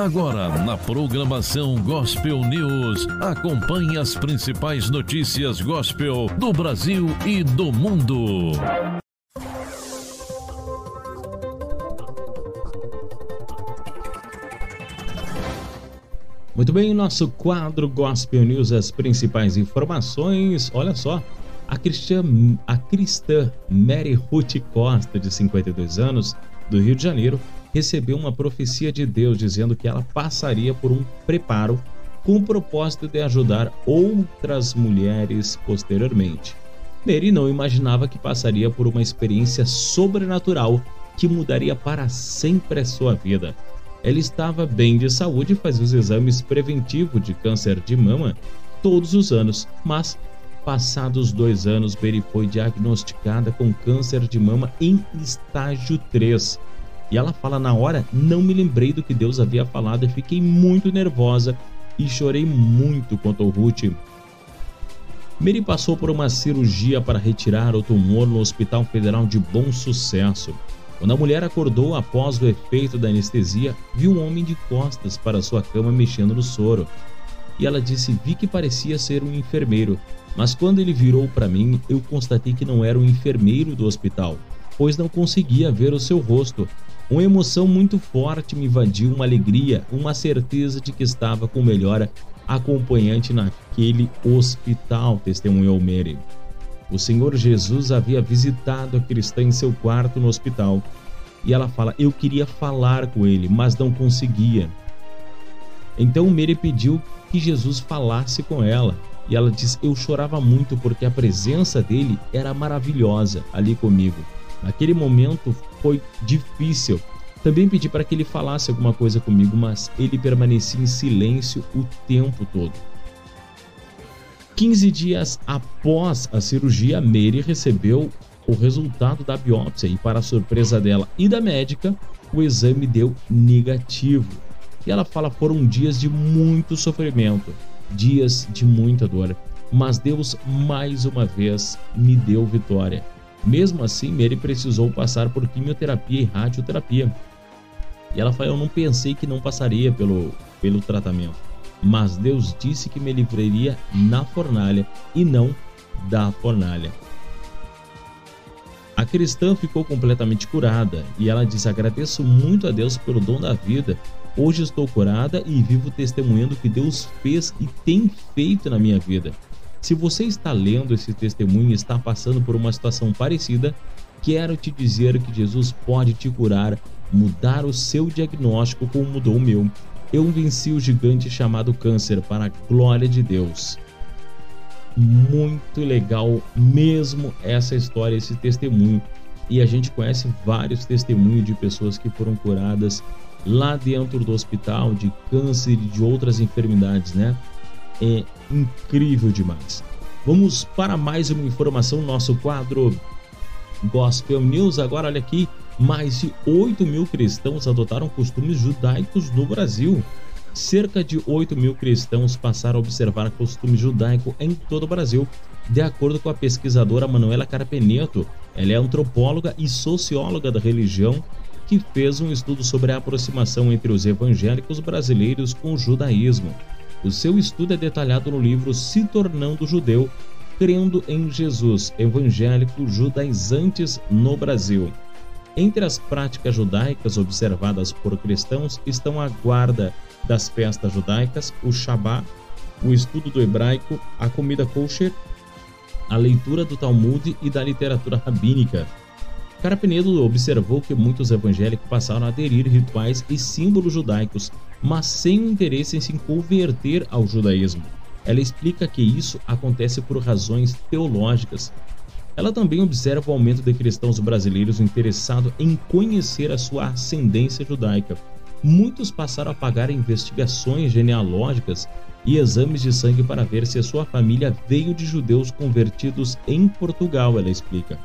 Agora, na programação Gospel News, acompanhe as principais notícias gospel do Brasil e do mundo. Muito bem, nosso quadro Gospel News, as principais informações. Olha só, a cristã, a cristã Mary Ruth Costa, de 52 anos, do Rio de Janeiro, recebeu uma profecia de Deus dizendo que ela passaria por um preparo com o propósito de ajudar outras mulheres posteriormente. Mary não imaginava que passaria por uma experiência sobrenatural que mudaria para sempre a sua vida. Ela estava bem de saúde e fazia os exames preventivos de câncer de mama todos os anos, mas passados dois anos, Mary foi diagnosticada com câncer de mama em estágio 3. E ela fala: Na hora, não me lembrei do que Deus havia falado e fiquei muito nervosa e chorei muito quanto ao Ruth. Mary passou por uma cirurgia para retirar o tumor no Hospital Federal de Bom Sucesso. Quando a mulher acordou após o efeito da anestesia, viu um homem de costas para sua cama mexendo no soro. E ela disse: Vi que parecia ser um enfermeiro, mas quando ele virou para mim, eu constatei que não era um enfermeiro do hospital, pois não conseguia ver o seu rosto. Uma emoção muito forte me invadiu, uma alegria, uma certeza de que estava com melhora acompanhante naquele hospital, testemunhou Mary. O Senhor Jesus havia visitado a cristã em seu quarto no hospital. E ela fala: Eu queria falar com ele, mas não conseguia. Então Mary pediu que Jesus falasse com ela. E ela diz: Eu chorava muito porque a presença dele era maravilhosa ali comigo. Naquele momento foi difícil. Também pedi para que ele falasse alguma coisa comigo, mas ele permanecia em silêncio o tempo todo. 15 dias após a cirurgia, Mary recebeu o resultado da biópsia e, para surpresa dela e da médica, o exame deu negativo. E ela fala: foram dias de muito sofrimento, dias de muita dor, mas Deus mais uma vez me deu vitória. Mesmo assim, Mary precisou passar por quimioterapia e radioterapia. E ela fala: Eu não pensei que não passaria pelo, pelo tratamento mas Deus disse que me livraria na fornalha e não da fornalha. A cristã ficou completamente curada e ela diz: Agradeço muito a Deus pelo dom da vida. Hoje estou curada e vivo testemunhando que Deus fez e tem feito na minha vida. Se você está lendo esse testemunho e está passando por uma situação parecida, quero te dizer que Jesus pode te curar, mudar o seu diagnóstico como mudou o meu eu venci o gigante chamado câncer para a glória de Deus. Muito legal mesmo essa história, esse testemunho. E a gente conhece vários testemunhos de pessoas que foram curadas lá dentro do hospital de câncer e de outras enfermidades, né? É incrível demais. Vamos para mais uma informação, nosso quadro Gospel News. Agora, olha aqui, mais de 8 mil cristãos adotaram costumes judaicos no Brasil. Cerca de 8 mil cristãos passaram a observar costume judaico em todo o Brasil, de acordo com a pesquisadora Manuela Carpeneto. Ela é antropóloga e socióloga da religião que fez um estudo sobre a aproximação entre os evangélicos brasileiros com o judaísmo. O seu estudo é detalhado no livro Se Tornando Judeu, Crendo em Jesus, Evangélicos Judaizantes no Brasil. Entre as práticas judaicas observadas por cristãos estão a guarda das festas judaicas, o Shabá, o estudo do hebraico, a comida kosher, a leitura do Talmud e da literatura rabínica. Carpenedo observou que muitos evangélicos passaram a aderir rituais e símbolos judaicos, mas sem interesse em se converter ao judaísmo. Ela explica que isso acontece por razões teológicas, ela também observa o aumento de cristãos brasileiros interessados em conhecer a sua ascendência judaica. Muitos passaram a pagar investigações genealógicas e exames de sangue para ver se a sua família veio de judeus convertidos em Portugal, ela explica.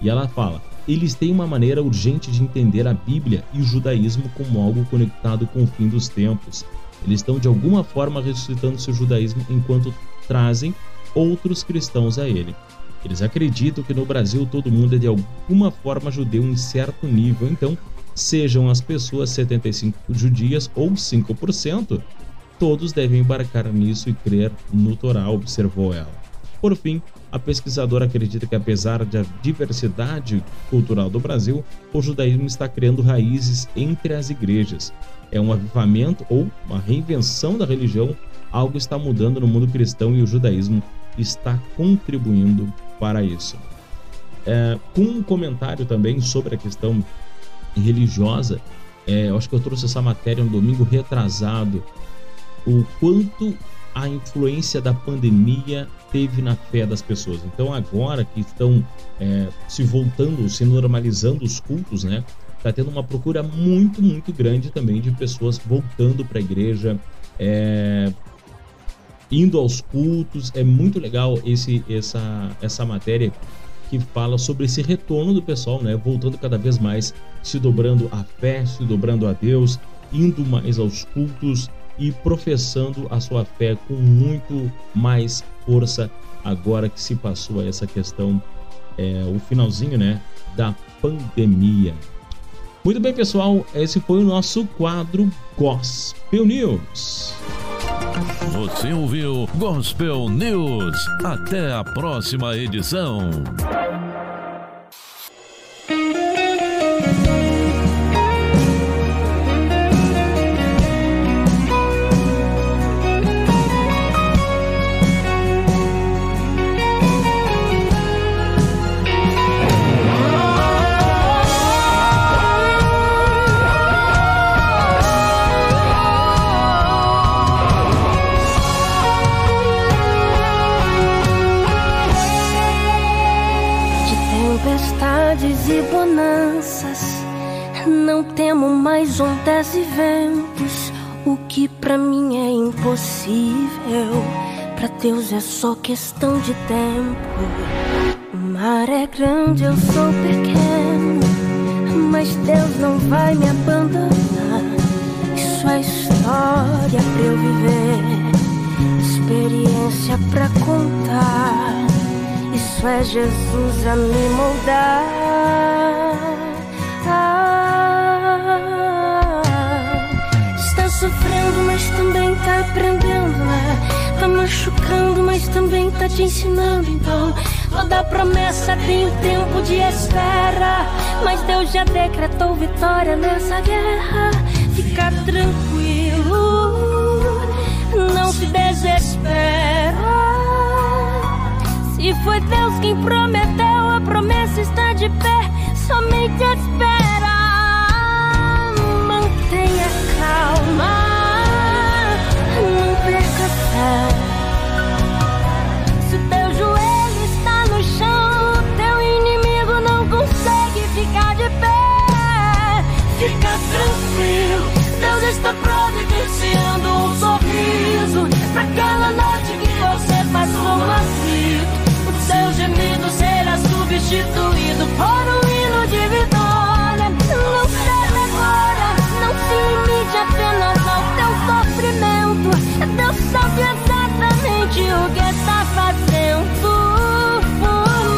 E ela fala: eles têm uma maneira urgente de entender a Bíblia e o judaísmo como algo conectado com o fim dos tempos. Eles estão de alguma forma ressuscitando seu judaísmo enquanto trazem outros cristãos a ele. Eles acreditam que no Brasil todo mundo é de alguma forma judeu em certo nível, então sejam as pessoas 75 judias ou 5%, todos devem embarcar nisso e crer no Torá, observou ela. Por fim, a pesquisadora acredita que, apesar da diversidade cultural do Brasil, o judaísmo está criando raízes entre as igrejas. É um avivamento ou uma reinvenção da religião, algo está mudando no mundo cristão e o judaísmo está contribuindo para isso. É, com um comentário também sobre a questão religiosa, é, eu acho que eu trouxe essa matéria no domingo retrasado, o quanto a influência da pandemia teve na fé das pessoas. Então agora que estão é, se voltando, se normalizando os cultos, né? Tá tendo uma procura muito, muito grande também de pessoas voltando para a igreja, é, indo aos cultos. É muito legal esse, essa, essa matéria que fala sobre esse retorno do pessoal, né? Voltando cada vez mais, se dobrando a fé, se dobrando a Deus, indo mais aos cultos e professando a sua fé com muito mais força agora que se passou essa questão, é, o finalzinho, né, da pandemia. Muito bem, pessoal, esse foi o nosso quadro Gospel News. Você ouviu Gospel News. Até a próxima edição. Tempestades e bonanças, não temo mais ondas e ventos. O que pra mim é impossível, pra Deus é só questão de tempo. O mar é grande, eu sou pequeno, mas Deus não vai me abandonar. Isso é história pra eu viver, experiência pra contar. Isso é Jesus a me moldar. Sofrendo, mas também tá aprendendo. né? Tá machucando, mas também tá te ensinando. Então, toda promessa tem um tempo de espera. Mas Deus já decretou vitória nessa guerra. Fica tranquilo, não se desespera. Se foi Deus quem prometeu, a promessa está de pé. Somente espera. Calma. Não perca fé. Se teu joelho está no chão, teu inimigo não consegue ficar de pé. Fica tranquilo, Deus está providenciando um sorriso pra aquela noite que você passou aflito. O seu gemido será substituído por um hino de vitória. Limite apenas ao teu sofrimento. Deus sabe exatamente o que está fazendo.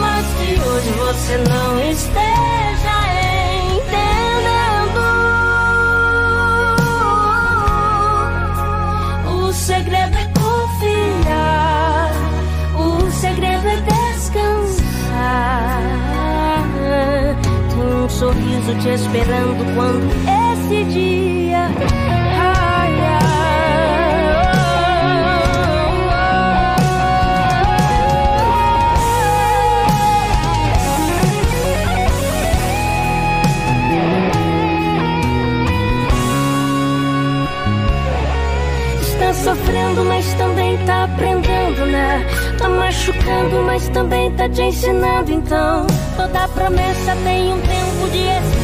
Mais que hoje você não esteja entendendo. O segredo é confiar. O segredo é descansar. Tem um sorriso te esperando quando esse dia. Está sofrendo, mas também tá aprendendo, né? Tá machucando, mas também tá te ensinando. Então, toda promessa tem um tempo de espera.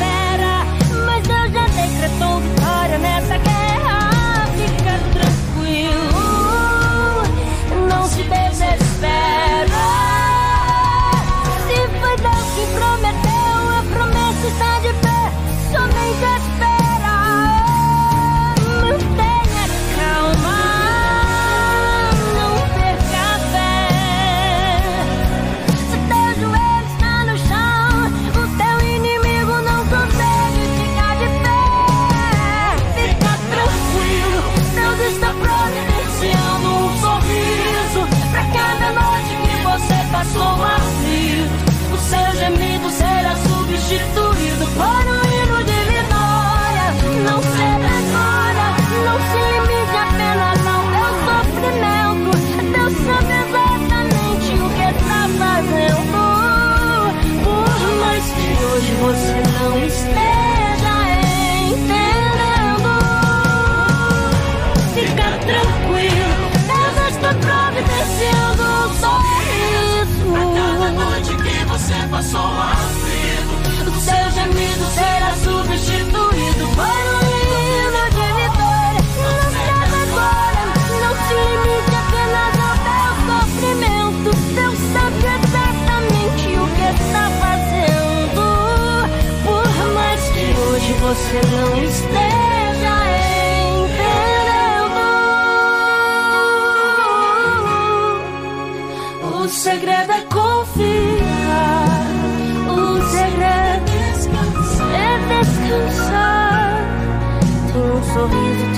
aflito. O seu gemido será substituído por um hino de vitória. Não se agora, não se limite apenas ao teu sofrimento. Deus sabe é exatamente o que está fazendo. Por mais que hoje você não esteja.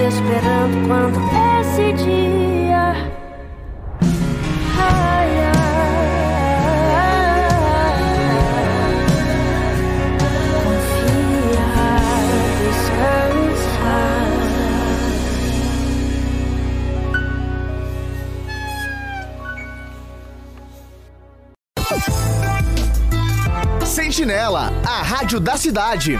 esperando quando esse dia. Ai, ai, ai, confia. Sentinela, a rádio da cidade.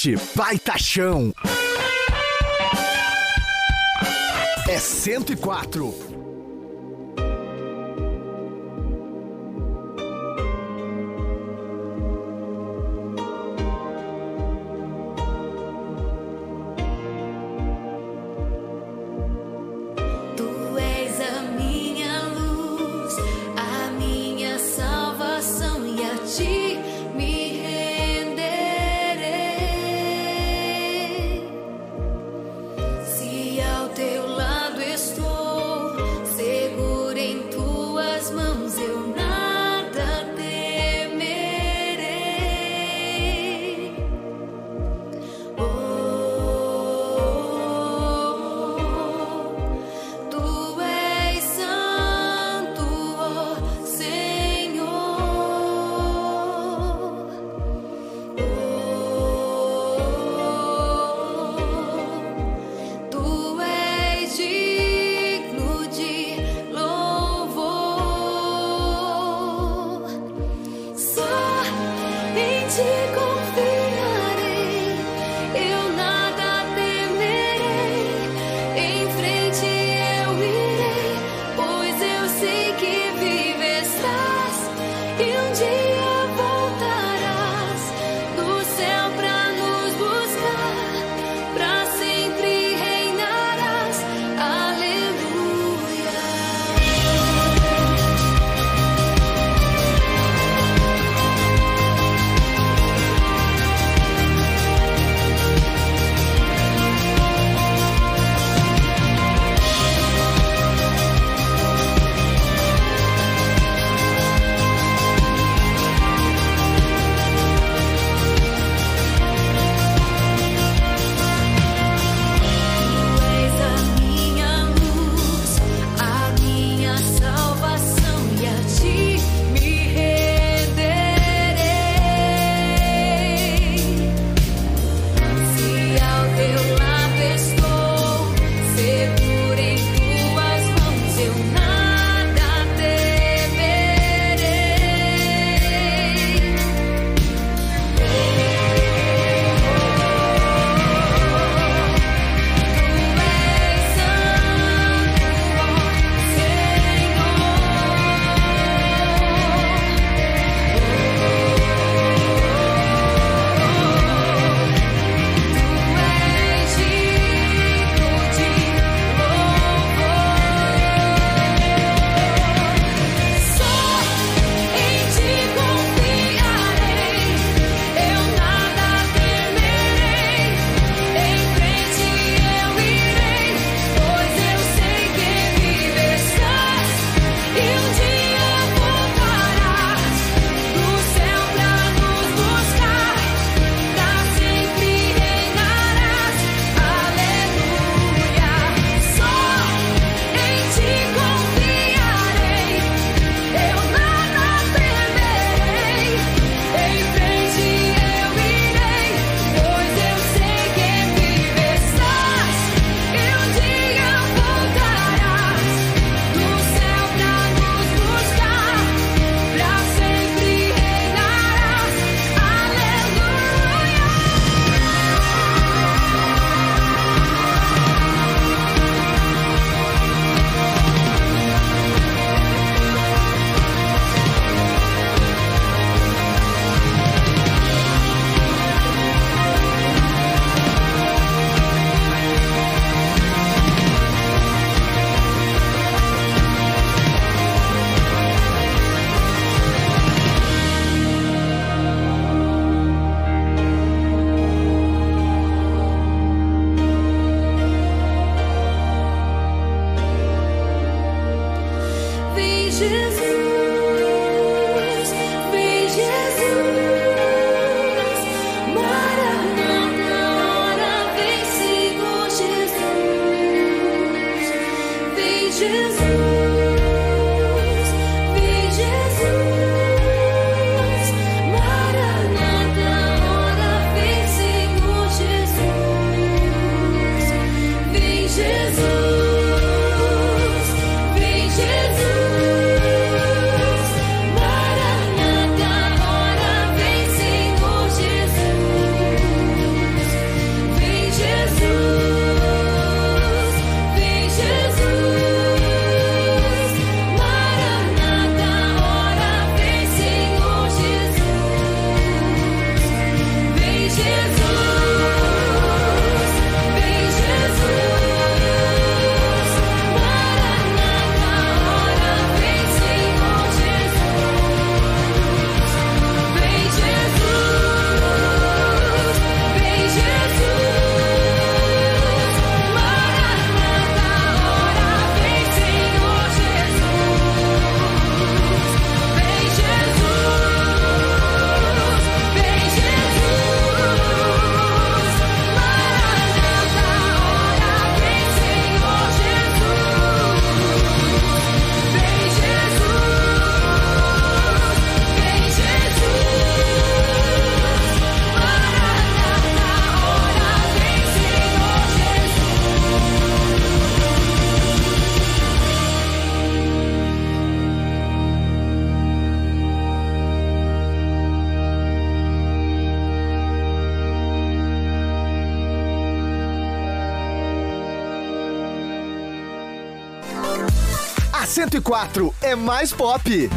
Ouvinte, baita chão. É 104. 104 é mais pop.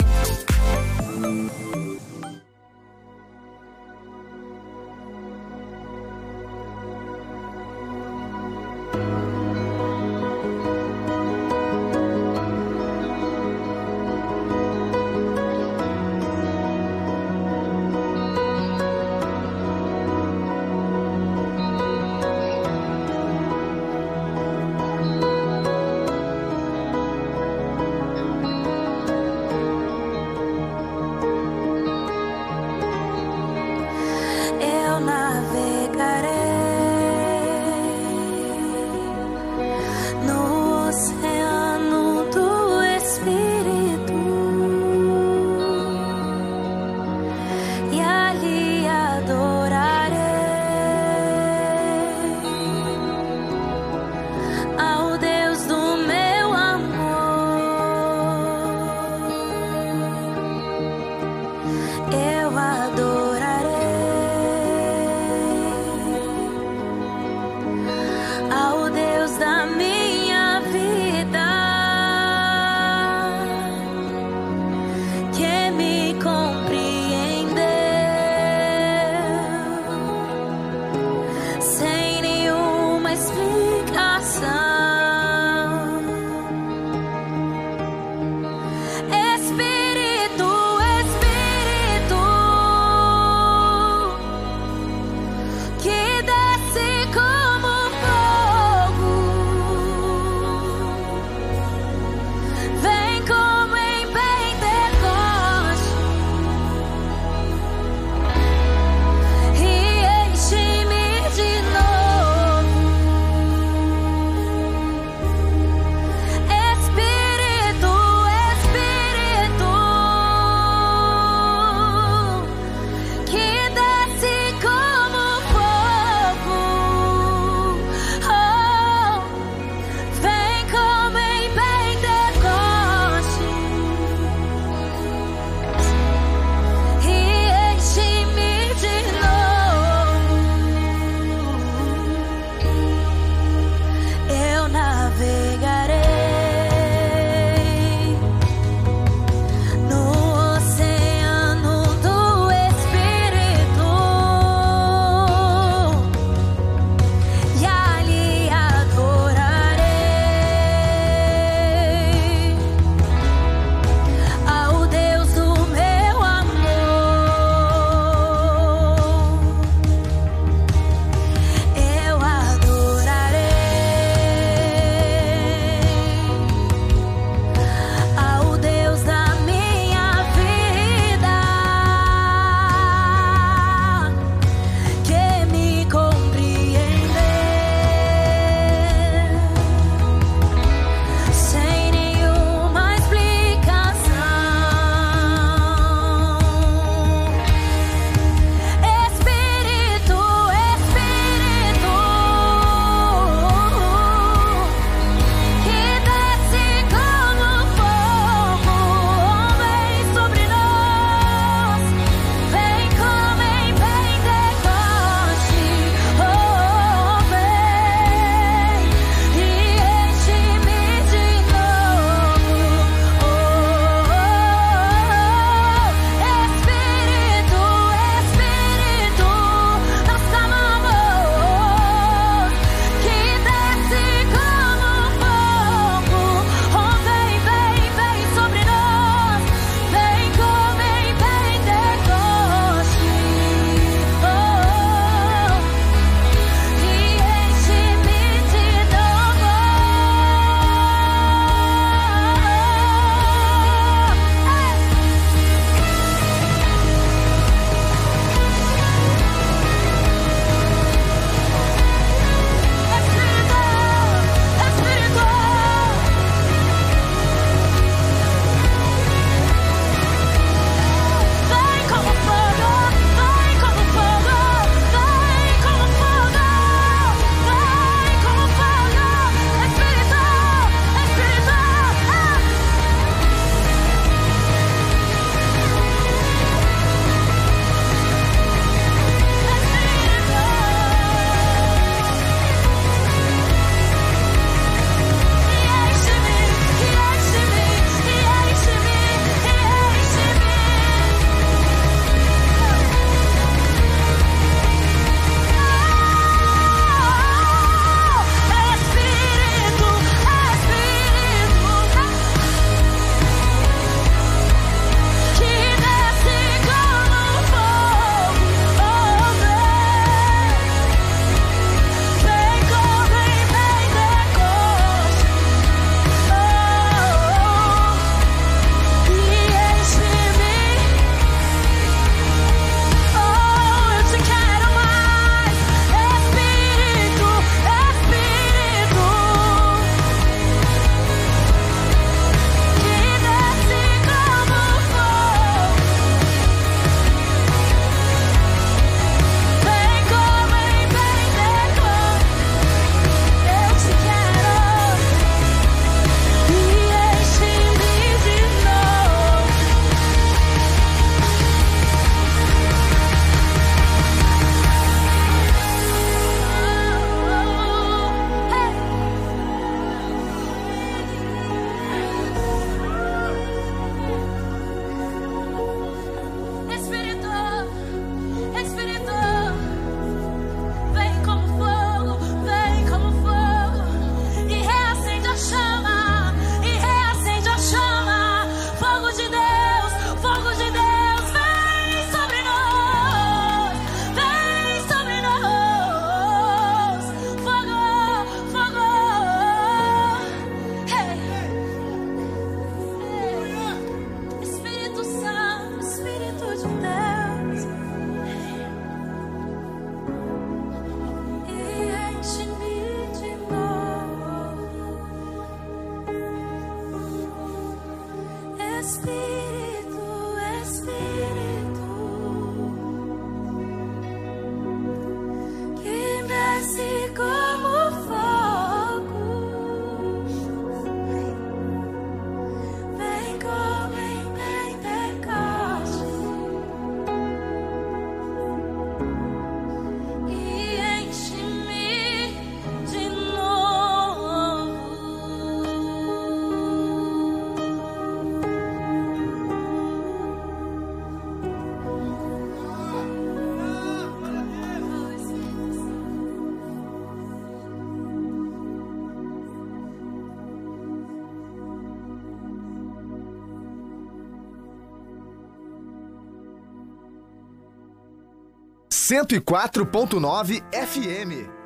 104.9 FM.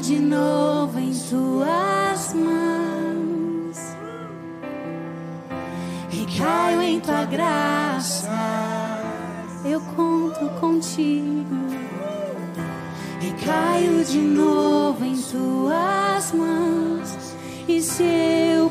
de novo em suas mãos e caio em tua graça. Eu conto contigo e caio de novo em suas mãos. E se eu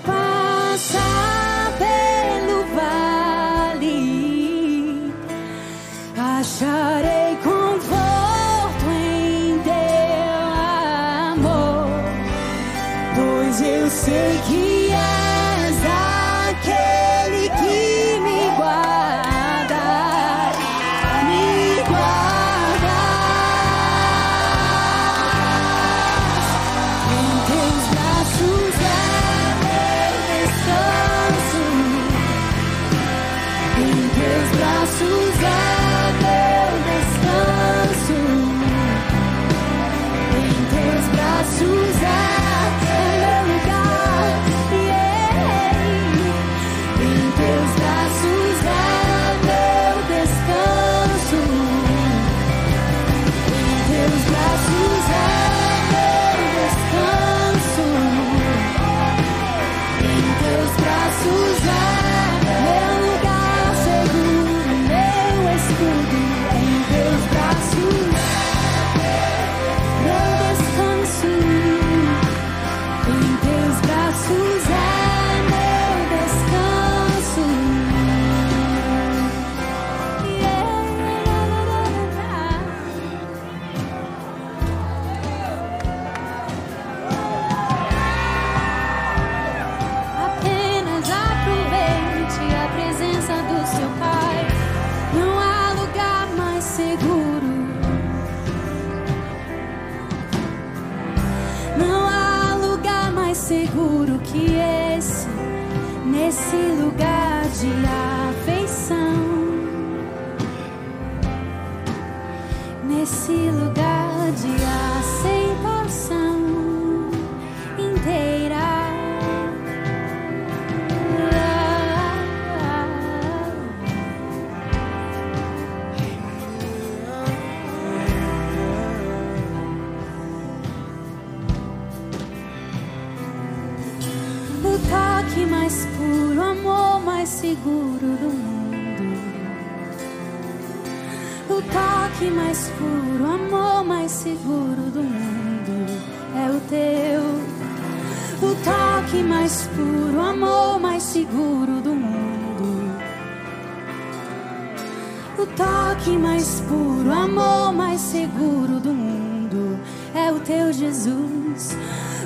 Parque mais puro, amor mais seguro do mundo é o teu Jesus.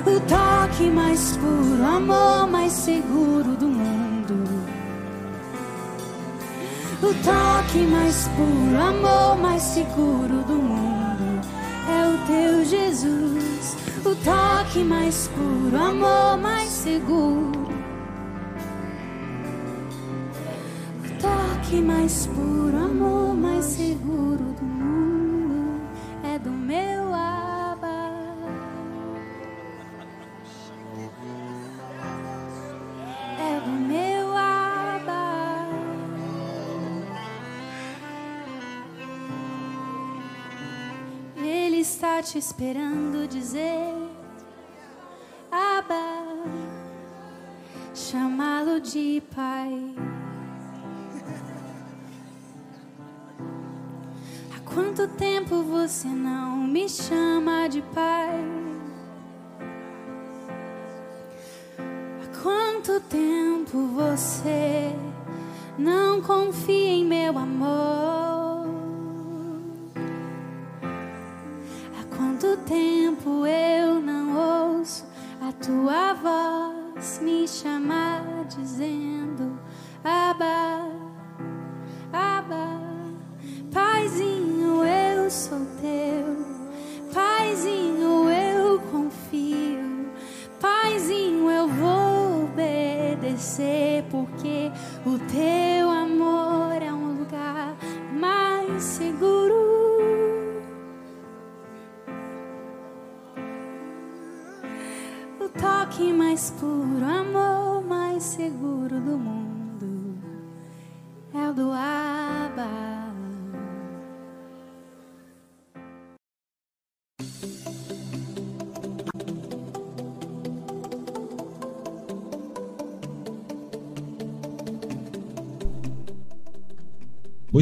O toque mais puro, amor mais seguro do mundo. O toque mais puro, amor mais seguro do mundo é o teu Jesus. O toque mais puro, amor mais seguro. O toque mais puro, amor. te esperando dizer Abba, chamá-lo de pai. Há quanto tempo você não me chama de pai? Há quanto tempo você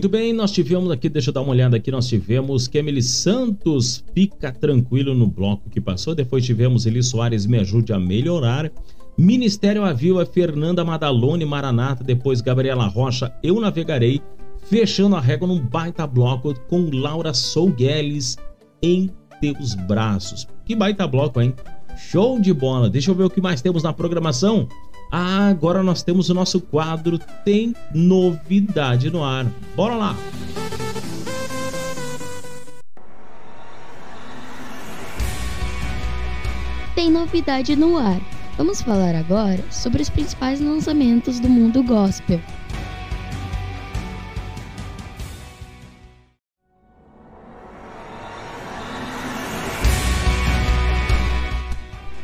Muito bem, nós tivemos aqui, deixa eu dar uma olhada aqui, nós tivemos Kemily Santos, fica tranquilo no bloco que passou. Depois tivemos Eli Soares, me ajude a melhorar. Ministério Aviva, Fernanda Madalone, Maranata. Depois Gabriela Rocha, eu navegarei. Fechando a régua num baita bloco com Laura Sougueles em teus braços. Que baita bloco, hein? Show de bola. Deixa eu ver o que mais temos na programação. Ah, agora nós temos o nosso quadro Tem Novidade no Ar. Bora lá! Tem novidade no ar. Vamos falar agora sobre os principais lançamentos do mundo gospel.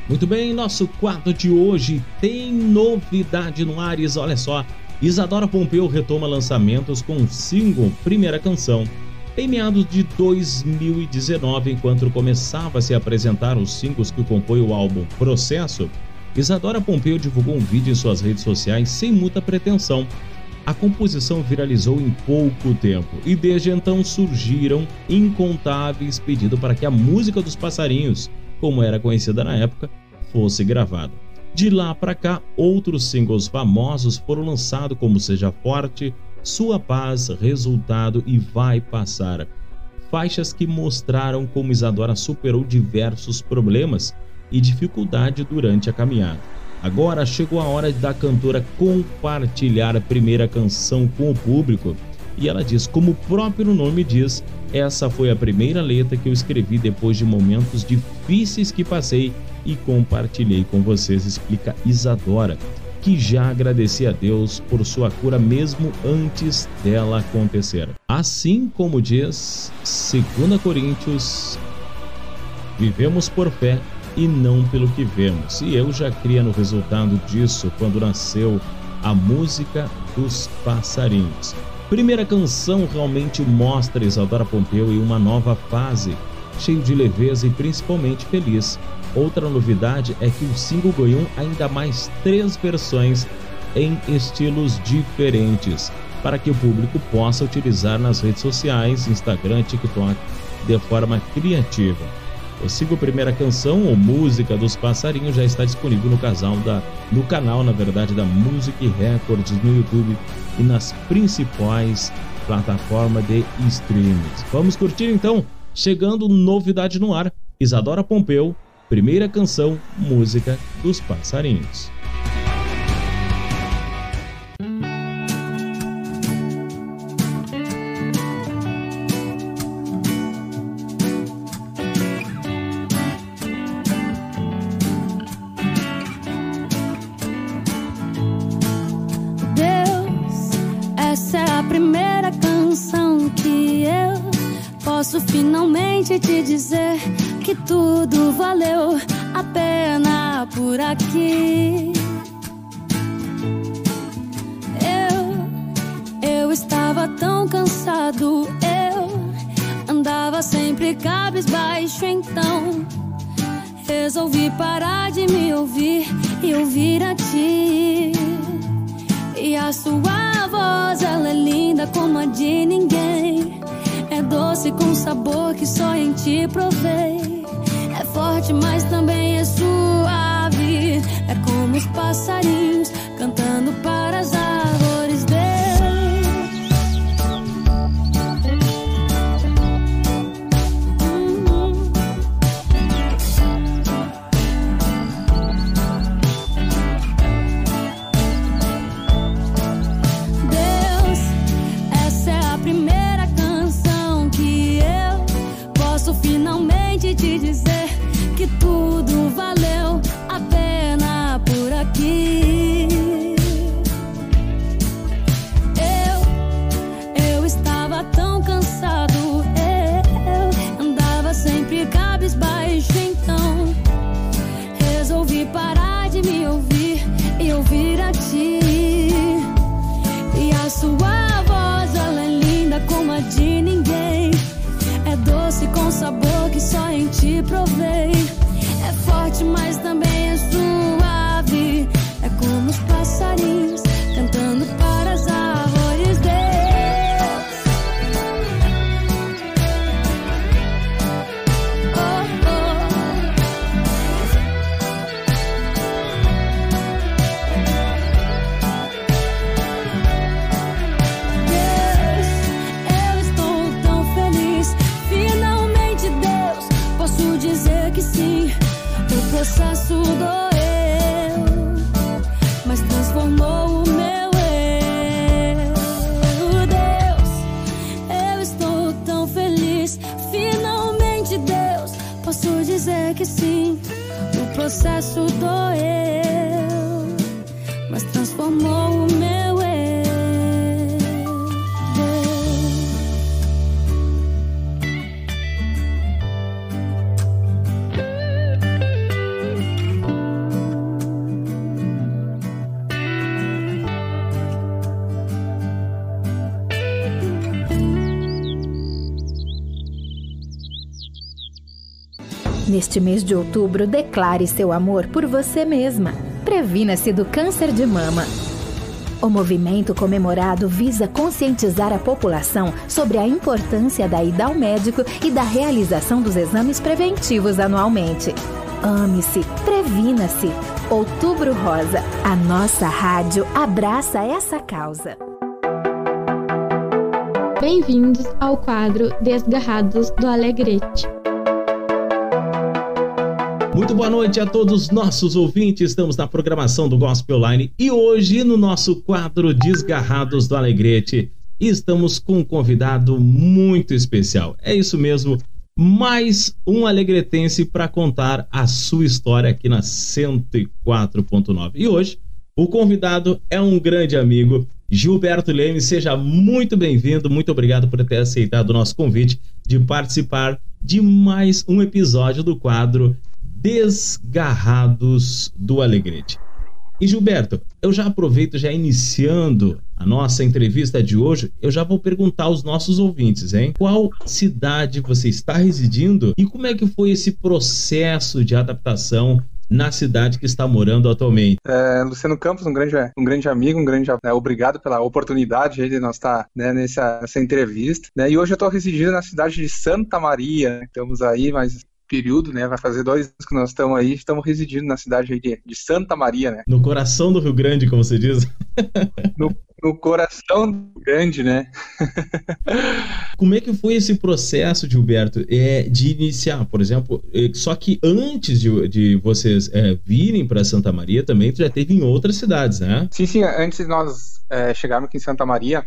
Muito bem, nosso quadro de hoje tem novidade no Ares. Olha só, Isadora Pompeu retoma lançamentos com o single Primeira Canção. Em meados de 2019, enquanto começava a se apresentar os singles que compõem o álbum Processo, Isadora Pompeu divulgou um vídeo em suas redes sociais sem muita pretensão. A composição viralizou em pouco tempo e desde então surgiram incontáveis pedidos para que a música dos passarinhos, como era conhecida na época, fosse gravada. De lá para cá, outros singles famosos foram lançados como Seja Forte, Sua Paz, Resultado e Vai Passar. Faixas que mostraram como Isadora superou diversos problemas e dificuldade durante a caminhada. Agora chegou a hora da cantora compartilhar a primeira canção com o público. E ela diz, como o próprio nome diz, essa foi a primeira letra que eu escrevi depois de momentos difíceis que passei e compartilhei com vocês, explica Isadora, que já agradecia a Deus por sua cura mesmo antes dela acontecer. Assim como diz 2 Coríntios, vivemos por fé e não pelo que vemos. E eu já cria no resultado disso quando nasceu a música dos passarinhos. Primeira canção realmente mostra Isadora Pompeu em uma nova fase, cheio de leveza e principalmente feliz. Outra novidade é que o single ganhou ainda mais três versões em estilos diferentes, para que o público possa utilizar nas redes sociais, Instagram, TikTok, de forma criativa. O single Primeira Canção ou Música dos Passarinhos já está disponível no casal da no canal, na verdade, da Music Records no YouTube e nas principais plataformas de streams. Vamos curtir então, chegando novidade no ar. Isadora Pompeu, primeira canção, música dos passarinhos. Finalmente te dizer que tudo valeu a pena por aqui. Eu, eu estava tão cansado, eu andava sempre cabisbaixo, então resolvi parar de me ouvir e ouvir a ti. E a sua voz, ela é linda como a de ninguém doce com sabor que só em ti provei. É forte, mas também é suave. É como os passarinhos cantando para as aves. Que sim. O processo doeu, Neste mês de outubro, declare seu amor por você mesma. Previna-se do câncer de mama. O movimento comemorado visa conscientizar a população sobre a importância da ida ao médico e da realização dos exames preventivos anualmente. Ame-se, previna-se. Outubro Rosa, a nossa rádio abraça essa causa. Bem-vindos ao quadro Desgarrados do Alegrete. Muito boa noite a todos os nossos ouvintes. Estamos na programação do Gospel Online e hoje no nosso quadro Desgarrados do Alegrete estamos com um convidado muito especial. É isso mesmo, mais um alegretense para contar a sua história aqui na 104.9. E hoje o convidado é um grande amigo, Gilberto Leme. Seja muito bem-vindo, muito obrigado por ter aceitado o nosso convite de participar de mais um episódio do quadro Desgarrados do Alegrete. E Gilberto, eu já aproveito, já iniciando a nossa entrevista de hoje, eu já vou perguntar aos nossos ouvintes, hein? Qual cidade você está residindo e como é que foi esse processo de adaptação na cidade que está morando atualmente? É, Luciano Campos, um grande, um grande amigo, um grande né, obrigado pela oportunidade de nós estar né, nessa, nessa entrevista. Né? E hoje eu estou residindo na cidade de Santa Maria. Estamos aí, mas período, né? Vai fazer dois anos que nós estamos aí, estamos residindo na cidade de, de Santa Maria, né? No coração do Rio Grande, como você diz. No, no coração do Rio Grande, né? Como é que foi esse processo, Gilberto, é, de iniciar, por exemplo, é, só que antes de, de vocês é, virem para Santa Maria, também já teve em outras cidades, né? Sim, sim. Antes de nós é, chegarmos aqui em Santa Maria,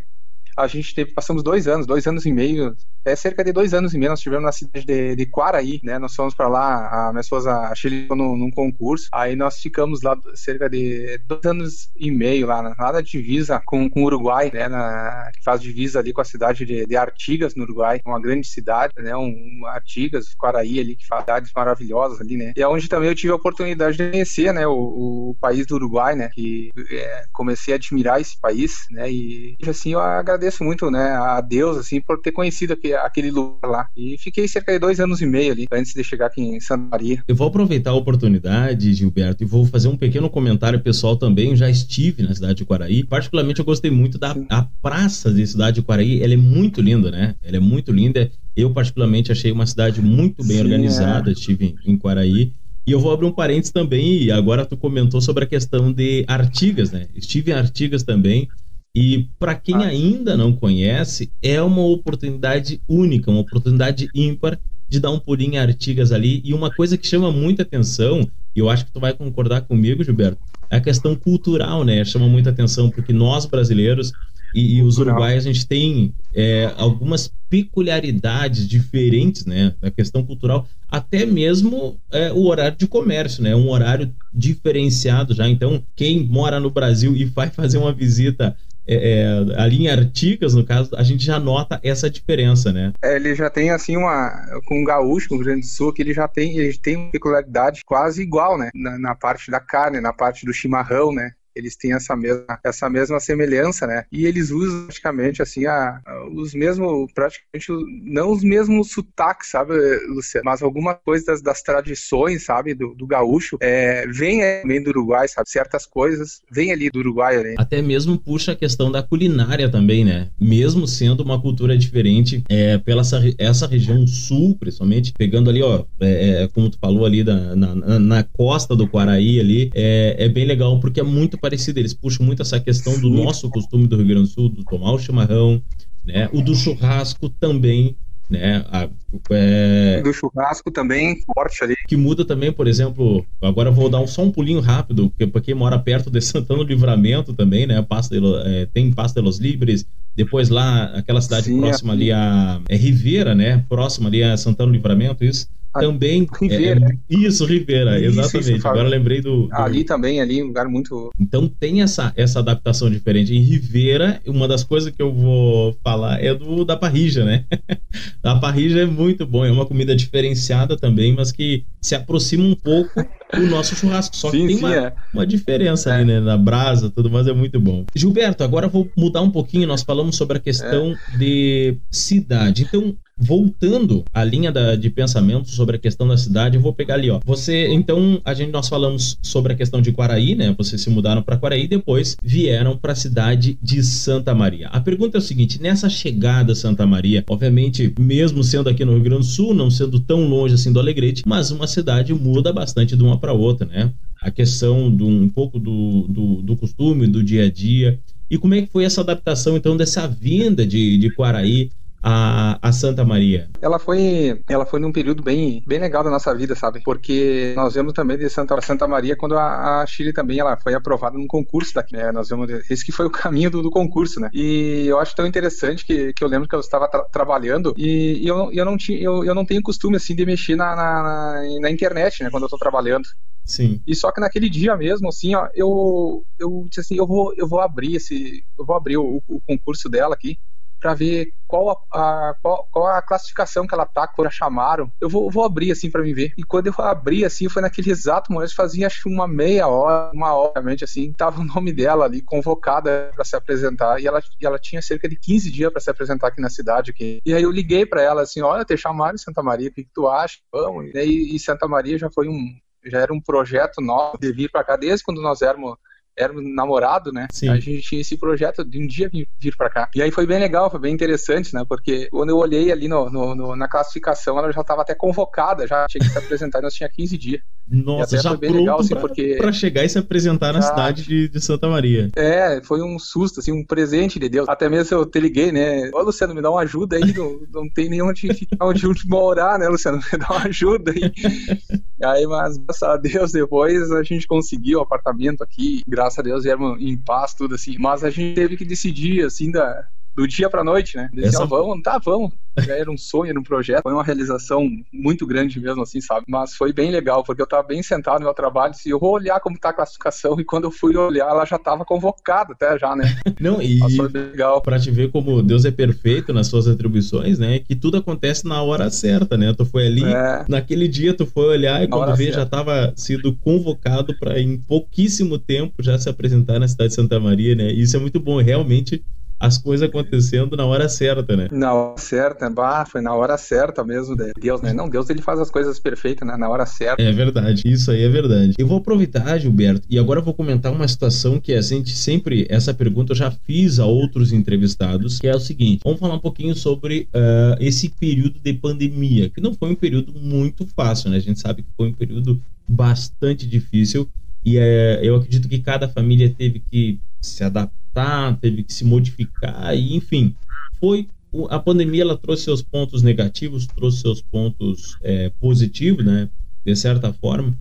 a gente teve, passamos dois anos, dois anos e meio, é cerca de dois anos e meio, nós estivemos na cidade de, de Quaraí, né? Nós fomos para lá, a minha esposa a Chile num, num concurso, aí nós ficamos lá cerca de dois anos e meio lá, na- lá na divisa com, com o Uruguai, né? Na, que faz divisa ali com a cidade de, de Artigas, no Uruguai, uma grande cidade, né? Um, um Artigas, Quaraí ali, que faz cidades maravilhosas ali, né? E é onde também eu tive a oportunidade de conhecer, né? O, o país do Uruguai, né? Que é, comecei a admirar esse país, né? E assim, eu agradeço muito, né? A Deus, assim, por ter conhecido aquele, aquele lugar lá. E fiquei cerca de dois anos e meio ali, antes de chegar aqui em Santa Maria. Eu vou aproveitar a oportunidade, Gilberto, e vou fazer um pequeno comentário pessoal também. Eu já estive na cidade de Quaraí. Particularmente, eu gostei muito da praça de cidade de Quaraí. Ela é muito linda, né? Ela é muito linda. Eu, particularmente, achei uma cidade muito bem Sim, organizada. é. Estive em, em Quaraí. E eu vou abrir um parênteses também. E agora tu comentou sobre a questão de Artigas, né? Estive em Artigas também. E para quem ainda não conhece, é uma oportunidade única, uma oportunidade ímpar de dar um pulinho em Artigas ali. E uma coisa que chama muita atenção, e eu acho que tu vai concordar comigo, Gilberto, é a questão cultural, né? Chama muita atenção porque nós brasileiros e, e os uruguaios a gente tem é, algumas peculiaridades diferentes, né? Da questão cultural, até mesmo é, o horário de comércio, né? Um horário diferenciado já. Então, quem mora no Brasil e vai fazer uma visita é, é, ali em Artigas, no caso, a gente já nota essa diferença, né? É, ele já tem assim uma com o gaúcho, com o Rio Grande do Sul, que ele já tem, ele tem uma peculiaridade quase igual, né? Na, na parte da carne, na parte do chimarrão, né? Eles têm essa mesma, essa mesma semelhança, né? E eles usam praticamente assim a, a os mesmos, praticamente não os mesmos sotaques, sabe, Luciano? Mas alguma coisa das, das tradições, sabe, do, do gaúcho, é, vem também do Uruguai, sabe? Certas coisas vem ali do Uruguai. Né? Até mesmo puxa a questão da culinária também, né? Mesmo sendo uma cultura diferente, é, pela essa, essa região sul, principalmente, pegando ali, ó, é, é como tu falou ali da, na, na, na costa do Quaraí ali, é, é bem legal porque é muito parecido. Eles puxam muito essa questão do nosso costume do Rio Grande do Sul, do tomar o chimarrão, né? O do churrasco também, né? A, é... Do churrasco também, forte ali. Que muda também, por exemplo, agora vou dar um, só um pulinho rápido, porque para quem mora perto de Santana do Livramento também, né? Pasta de, é, tem Pasta de los Libres, depois lá, aquela cidade Sim, próxima é. ali a é Ribeira, né? Próxima ali a Santana do Livramento, isso também. Ribeira. É, isso, Ribeira, isso, exatamente. Isso, Agora lembrei do, do, Ali também, ali, um lugar muito. Então tem essa, essa adaptação diferente. Em Ribeira, uma das coisas que eu vou falar é do da parrija, né? a parrija é muito bom, é uma comida diferenciada também, mas que se aproxima um pouco do nosso churrasco. Só sim, que tem sim, uma, é. uma diferença é. ali, né? Na brasa, tudo mais é muito bom. Gilberto, agora eu vou mudar um pouquinho. Nós falamos sobre a questão é. de cidade. Então, voltando à linha da, de pensamento sobre a questão da cidade, eu vou pegar ali, ó. Você, então, a gente nós falamos sobre a questão de Quaraí, né? Vocês se mudaram para Quaraí e depois vieram para a cidade de Santa Maria. A pergunta é o seguinte: nessa chegada a Santa Maria, obviamente, mesmo sendo aqui no Rio Grande do Sul, não sendo tão longe assim do Alegrete, mas uma cidade muda bastante de uma para outra, né? A questão do um pouco do, do, do costume, do dia a dia. E como é que foi essa adaptação, então, dessa vinda de, de Quaraí a, a Santa Maria? Ela foi, ela foi num período bem, bem legal da nossa vida, sabe? Porque nós vemos também de Santa, Santa Maria quando a, a Chile também ela foi aprovada num concurso daqui, né? Nós vemos esse que foi o caminho do, do, concurso, né? E eu acho tão interessante que, que eu lembro que eu estava tra trabalhando e, e eu, eu não tinha, eu, eu não tenho costume assim de mexer na, na, na internet, né? Quando eu estou trabalhando. Sim. E só que naquele dia mesmo, assim, ó, eu, eu disse assim, eu vou, eu vou abrir esse, eu vou abrir o, o concurso dela aqui para ver qual a, a qual, qual, a classificação que ela tá, quando a chamaram. Eu vou, vou abrir assim para me ver. E quando eu abri assim, foi naquele exato momento, fazia acho uma meia hora, uma hora, realmente assim, tava o nome dela ali convocada para se apresentar e ela, e ela tinha cerca de 15 dias para se apresentar aqui na cidade aqui. E aí eu liguei para ela assim, olha, te chamaram em Santa Maria, o que, que tu acha? Vamos. E, aí, e Santa Maria já foi um já era um projeto nosso de vir para cá desde quando nós éramos éramos namorado, né? Sim. A gente tinha esse projeto de um dia vir, vir para cá. E aí foi bem legal, foi bem interessante, né? Porque quando eu olhei ali no, no, no na classificação, ela já estava até convocada, já tinha que se apresentar e nós tinha 15 dias. Nossa, já foi bem legal, assim, pra, porque... pra chegar e se apresentar na cidade de, de, Santa Maria. É, foi um susto, assim, um presente de Deus. Até mesmo eu te liguei, né? Ô, Luciano, me dá uma ajuda aí, não, não tem nem onde ficar, onde morar, né, Luciano? Me dá uma ajuda aí. aí, mas, graças a Deus, depois a gente conseguiu o apartamento aqui, graças a Deus, viemos em paz, tudo assim. Mas a gente teve que decidir, assim, da, do dia pra noite, né? Disse, Essa... vamos, tá, vamos. Já era um sonho, era um projeto, foi uma realização muito grande mesmo, assim, sabe? Mas foi bem legal, porque eu tava bem sentado no meu trabalho, e eu vou olhar como tá a classificação, e quando eu fui olhar, ela já tava convocada até já, né? Não, e Mas foi legal. pra te ver como Deus é perfeito nas suas atribuições, né? Que tudo acontece na hora certa, né? Tu foi ali, é. naquele dia tu foi olhar, e na quando vê, certa. já tava sido convocado para em pouquíssimo tempo já se apresentar na cidade de Santa Maria, né? E isso é muito bom, realmente as coisas acontecendo na hora certa, né? Na hora certa, bah, foi na hora certa mesmo de Deus, né? Não, Deus ele faz as coisas perfeitas, né? Na hora certa. É verdade, isso aí é verdade. Eu vou aproveitar, Gilberto, e agora eu vou comentar uma situação que a gente sempre, essa pergunta eu já fiz a outros entrevistados, que é o seguinte, vamos falar um pouquinho sobre uh, esse período de pandemia, que não foi um período muito fácil, né? A gente sabe que foi um período bastante difícil e é, eu acredito que cada família teve que se adaptar, teve que se modificar, e enfim, foi a pandemia ela trouxe seus pontos negativos, trouxe seus pontos é, positivos, né, de certa forma.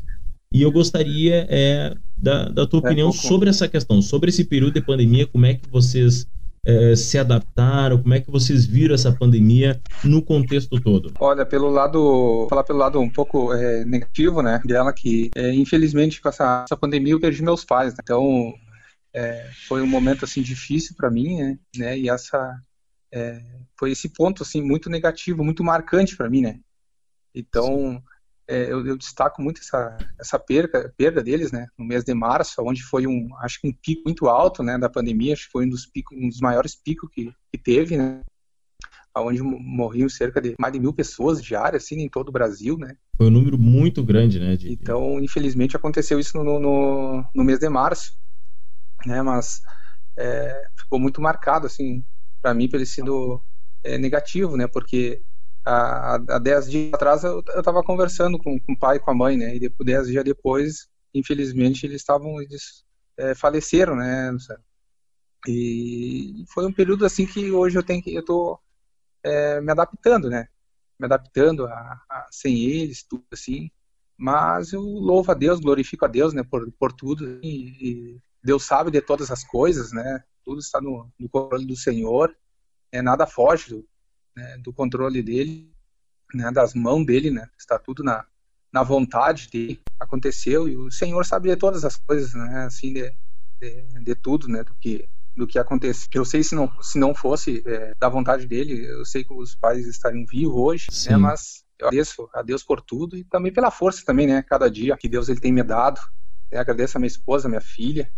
E eu gostaria é, da, da tua é, opinião sobre essa questão, sobre esse período de pandemia, como é que vocês é, se adaptaram? Como é que vocês viram essa pandemia no contexto todo? Olha, pelo lado, falar pelo lado um pouco é, negativo, né, dela que é, infelizmente com essa, essa pandemia eu perdi meus pais, né? então é, foi um momento assim difícil para mim, né? né? E essa é, foi esse ponto assim muito negativo, muito marcante para mim, né? Então é, eu, eu, destaco muito essa essa perda perda deles, né? No mês de março, onde foi um acho que um pico muito alto, né? Da pandemia, acho que foi um dos picos, um dos maiores picos que, que teve, né? Onde morriam cerca de mais de mil pessoas diárias, assim, em todo o Brasil, né? Foi um número muito grande, né? De... Então, infelizmente, aconteceu isso no, no, no mês de março né? Mas é, ficou muito marcado, assim, para mim, pelo sido é, negativo, né? Porque há, há dez dias atrás eu estava conversando com, com o pai e com a mãe, né? E depois, dez dias depois, infelizmente, eles estavam eles é, faleceram, né? E foi um período assim que hoje eu tenho que eu tô é, me adaptando, né? Me adaptando a, a, sem eles, tudo assim. Mas eu louvo a Deus, glorifico a Deus, né? Por, por tudo e, e Deus sabe de todas as coisas, né? Tudo está no, no controle do Senhor, é nada foge do, né, do controle dele, né, das mãos dele, né? Está tudo na, na vontade dele. Aconteceu e o Senhor sabe de todas as coisas, né? Assim de, de, de tudo, né? Do que do que aconteceu. Eu sei se não se não fosse é, da vontade dele, eu sei que os pais estariam vivos hoje, né? Mas eu agradeço a Deus por tudo e também pela força também, né? Cada dia que Deus ele tem me dado. Eu agradeço a minha esposa, a minha filha,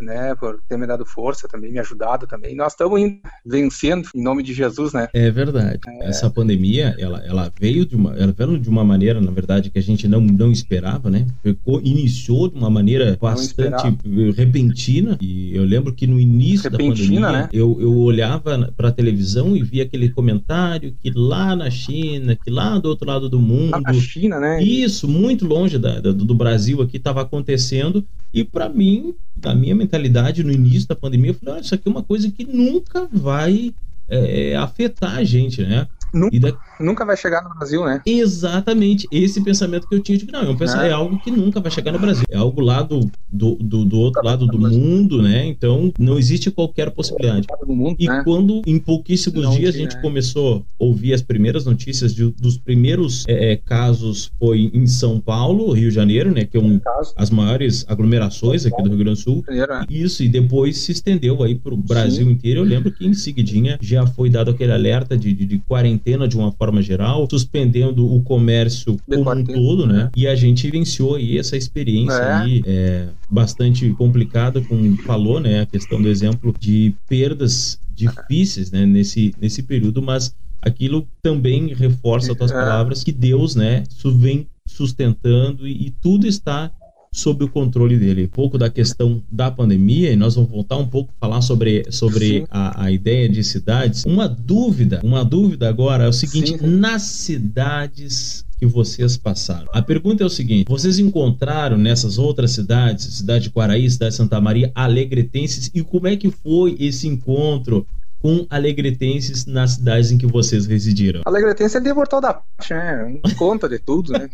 né, por ter me dado força também, me ajudado também. Nós estamos indo, vencendo em nome de Jesus, né? É verdade. É. Essa pandemia, ela, ela veio de uma, ela veio de uma maneira, na verdade, que a gente não, não esperava, né? Ficou, iniciou de uma maneira bastante repentina e eu lembro que no início repentina, da pandemia, né? eu, eu olhava para a televisão e via aquele comentário que lá na China, que lá do outro lado do mundo, lá na China, né? Isso, muito longe da, da do Brasil aqui estava acontecendo e para mim, da minha mentalidade no início da pandemia, eu falei, ah, isso aqui é uma coisa que nunca vai é, afetar a gente, né? Nunca, da... nunca vai chegar no Brasil, né? Exatamente. Esse pensamento que eu tinha de que não, eu penso, é. é algo que nunca vai chegar no Brasil. É algo lá do, do, do, do outro lado do mundo, né? Então não existe qualquer possibilidade. Mundo, e né? quando em pouquíssimos não, dias a gente né? começou a ouvir as primeiras notícias de, dos primeiros é, é casos foi em São Paulo, Rio de Janeiro, né? Que é um, as maiores aglomerações aqui do Rio Grande do Sul. É. Isso, e depois se estendeu aí para o Brasil Sim. inteiro. Eu lembro que em seguidinha já foi dado aquele alerta de, de, de quarentena de uma forma geral, suspendendo o comércio de como um todo, né? E a gente vivenciou aí essa experiência é. aí é, bastante complicada, como falou, né? A questão do exemplo de perdas difíceis, né? Nesse, nesse período, mas aquilo também reforça as tuas é. palavras que Deus, né? Vem sustentando e, e tudo está sob o controle dele. Um pouco da questão da pandemia, e nós vamos voltar um pouco a falar sobre, sobre a, a, ideia de cidades. Uma dúvida, uma dúvida agora é o seguinte: Sim. nas cidades que vocês passaram. A pergunta é o seguinte: vocês encontraram nessas outras cidades, cidade de Quaraí, cidade de Santa Maria, alegretenses, e como é que foi esse encontro? Com alegretenses nas cidades em que vocês residiram? Alegretense é de Portal da Paz, né? Conta de tudo, né?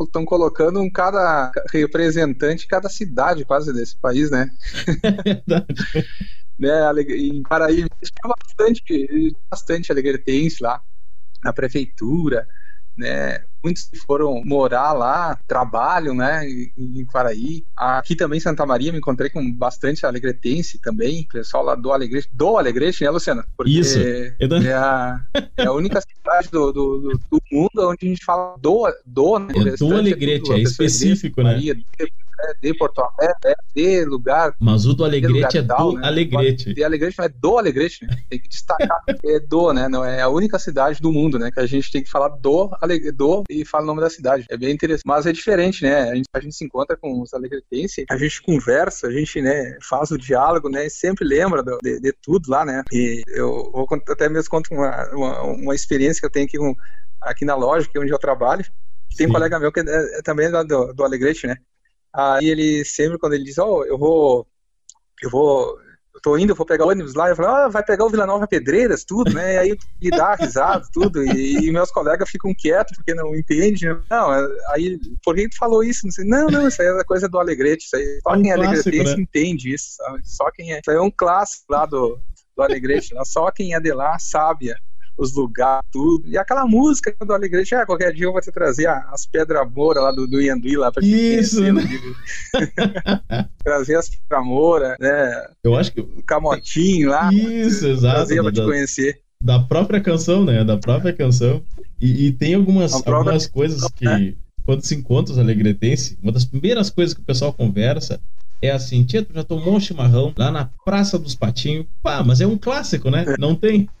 Estão colocando um cada representante cada cidade quase desse país, né? É verdade. né? Em Paraíba tinha bastante, bastante alegretense lá na prefeitura, né? Muitos foram morar lá, trabalham, né, em Quaraí. Aqui também em Santa Maria me encontrei com bastante alegretense também, pessoal lá do Alegrete, do Alegrete, né, Luciano? Porque Isso. É a, é a única cidade do, do, do, do, mundo onde a gente fala do, do, né? É do Alegrete, é, é específico, né? Maria, é de Porto Alegre, é de lugar. Mas o do Alegrete é do né? Alegrete. De Alegrete não é do Alegrete, né? Tem que destacar. é do, né? Não é a única cidade do mundo, né? Que a gente tem que falar do, do e fala o nome da cidade. É bem interessante. Mas é diferente, né? A gente, a gente se encontra com os alegretenses, a gente conversa, a gente, né, faz o diálogo, né? E sempre lembra do, de, de, tudo lá, né? E eu vou até mesmo contar uma, uma, uma experiência que eu tenho aqui, com, aqui na loja, que é onde eu trabalho. Tem um colega meu que é, é também do, do Alegrete, né? Aí ele sempre, quando ele diz, ó, oh, eu vou, eu vou, eu tô indo, eu vou pegar o ônibus lá, eu falo, ah, vai pegar o Vila Nova Pedreiras, tudo, né? E aí ele dá risada, tudo, e, e, meus colegas ficam quietos porque não entendem. Né? Não, é, aí, por que tu falou isso? Não, sei, não, não, isso aí é coisa do Alegrete, isso aí, só é um quem é Alegrete né? entende isso, sabe? Só quem é, isso aí é um clássico lá do, do Alegrete, né? só quem é de lá sabe os lugares, tudo. E aquela música do Alegrete, ah, qualquer dia eu vou te trazer as pedras moura lá do, do Ianduí lá pra Isso, né? trazer as pedras moura, né? Eu acho que. O camotinho lá. Isso, exato. Trazer pra te conhecer. Da própria canção, né? Da própria canção. E, e tem algumas, própria- algumas coisas que, quando se encontra os alegretenses, uma das primeiras coisas que o pessoal conversa é assim: Tia, tu já tomou um chimarrão lá na Praça dos Patinhos? Pá, mas é um clássico, né? Não tem.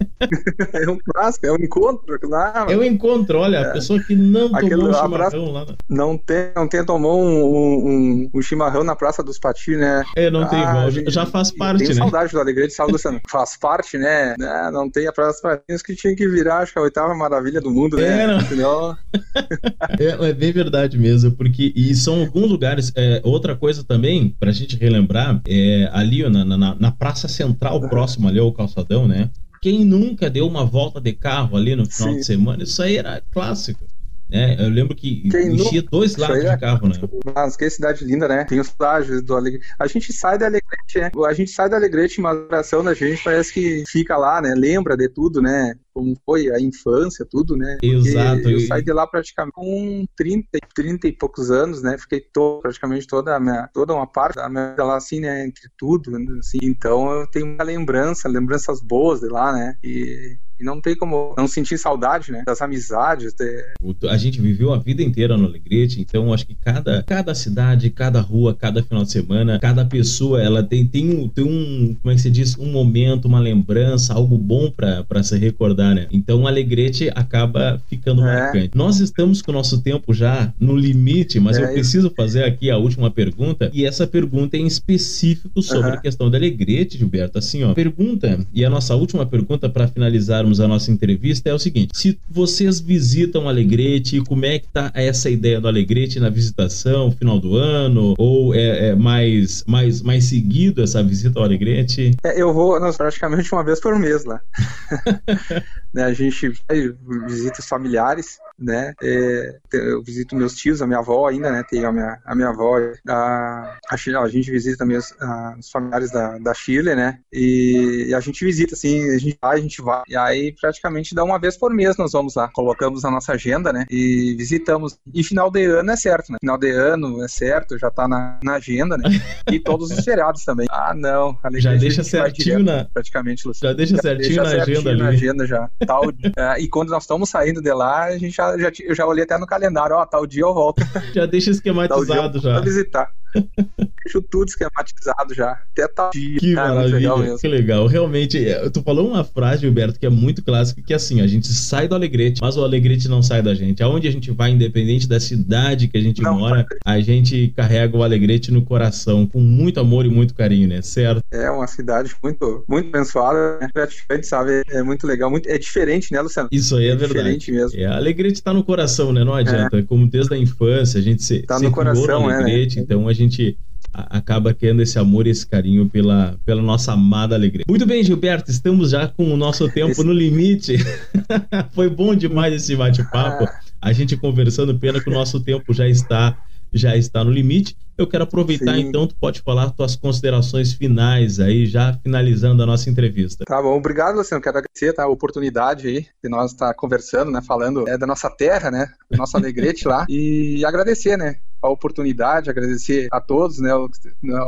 É um clássico, é um encontro lá. Eu encontro, olha, a pessoa que não Aquele- tomou um chimarrão praça- lá. na- Não tem, não tem tomou um, um, um- um chimarrão na Praça dos Patis, né? É, não tem igual, já- gente, já faz parte, tenho né? saudade do Alegrete, sabe, Luciano? Faz parte, né? Né, Não tem a Praça dos Patins que tinha que virar, acho que a oitava maravilha do mundo, né? É, não. Senão- É, é bem verdade mesmo, porque e são alguns lugares. é, outra coisa também, pra gente relembrar, é ali na, na, na Praça Central, próximo ali ao calçadão, né? Quem nunca deu uma volta de carro ali no final Sim. de semana, isso aí era clássico. Né? Eu lembro que Quem enchia nunca- dois lados de é carro, né? Mas que cidade linda, né? Tem os plágios do Alegrete. A gente sai da Alegrete, né? A gente sai da Alegrete, mas a coração da gente parece que fica lá, né? Lembra de tudo, né? Como foi a infância, tudo, né? Porque Exato, Eu saí de lá praticamente com 30, 30 e poucos anos, né? Fiquei todo, praticamente toda a minha, toda uma parte da minha vida lá, assim, né? Entre tudo, né? assim. Então eu tenho uma lembrança, lembranças boas de lá, né? E, e não tem como não sentir saudade, né? Das amizades, de, A gente viveu a vida inteira no Alegrete, então acho que cada, cada cidade, cada rua, cada final de semana, cada pessoa, ela tem, tem, um, tem um, como é que se diz, um momento, uma lembrança, algo bom pra se recordar, né? Então o Alegrete acaba ficando marcante. Nós estamos com o nosso tempo já no limite, mas É eu isso. preciso fazer aqui a última pergunta, e essa pergunta é em específico sobre Aham. a questão do Alegrete, Gilberto. Assim, ó, pergunta, e a nossa última pergunta para finalizarmos a nossa entrevista é o seguinte: se vocês visitam o Alegrete, como é que tá essa ideia do Alegrete na visitação, final do ano, ou é, é mais, mais, mais seguido essa visita ao Alegrete? É, eu vou nós, praticamente uma vez por mês lá. Né, a gente vai, visita os familiares, né? É, eu visito meus tios, a minha avó ainda, né? Tem a minha, a minha avó, a, a, a gente visita também os, a- os familiares da, da Shirley, né? E, e a gente visita, assim, a gente vai, a gente vai. E aí praticamente dá uma vez por mês nós vamos lá, colocamos na nossa agenda, né? E visitamos. E final de ano é certo, né? Final de ano é certo, já tá na, na agenda, né? E todos os feriados também. Ah, não. Já deixa certinho direto, na- praticamente, Luciano. Já deixa certinho na agenda na ali. agenda já. Tal, é, e quando nós estamos saindo de lá, a gente já, já, eu já olhei até no calendário, ó, tal dia eu volto. Já deixa esquematizado já. Pra visitar. Deixo tudo esquematizado já. Até tal dia. Que muito maravilha, legal mesmo. que legal. Realmente, é, tu falou uma frase, Gilberto, que é muito clássica, que é assim, a gente sai do Alegrete, mas o Alegrete não sai da gente. Aonde a gente vai, independente da cidade que a gente mora, a gente carrega o Alegrete no coração, com muito amor e muito carinho, né? Certo? É uma cidade muito, muito abençoada, né? gratificante, sabe? É muito legal, muito, é diferente, né, Luciano? Isso aí é, verdade. Diferente mesmo. É, Alegrete tá no coração, né? Não adianta. Como desde a infância, a gente se, Tá se no coração, no é, né? Alegrete, então a gente a- acaba criando esse amor e esse carinho pela, pela nossa amada Alegrete. Muito bem, Gilberto, estamos já com o nosso tempo no limite. Foi bom demais esse bate-papo. Ah. A gente conversando, pena que o nosso tempo já está já está no limite. Eu quero aproveitar Sim. então, tu pode falar tuas considerações finais aí, já finalizando a nossa entrevista. Tá bom, obrigado, Luciano. Quero agradecer tá, a oportunidade aí de nós estar conversando, né? Falando é, da nossa terra, né? Do nosso alegrete lá. E agradecer, né? A oportunidade, agradecer a todos, né? o-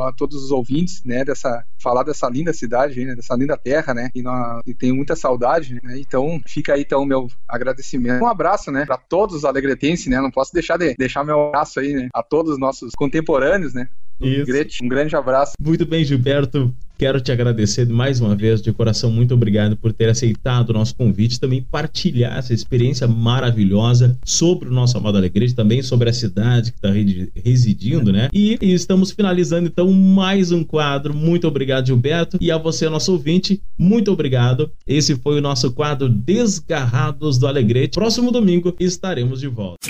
A todos os ouvintes, né? Dessa, falar dessa linda cidade, né? Dessa linda terra, né? E, nós, e tenho muita saudade, né? Então, fica aí então o meu agradecimento. Um abraço, né? Para todos os alegretenses, né? Não posso deixar de deixar meu abraço aí, né? A todos os nossos contemporâneos, né? Isso. Alegrete. Um grande abraço. Muito bem, Gilberto. Quero te agradecer mais uma vez, de coração, muito obrigado por ter aceitado o nosso convite, também partilhar essa experiência maravilhosa sobre o nosso amado Alegrete, também sobre a cidade que está residindo, né? E, e estamos finalizando então mais um quadro. Muito obrigado, Gilberto. E a você, nosso ouvinte, muito obrigado. Esse foi o nosso quadro Desgarrados do Alegrete. Próximo domingo estaremos de volta.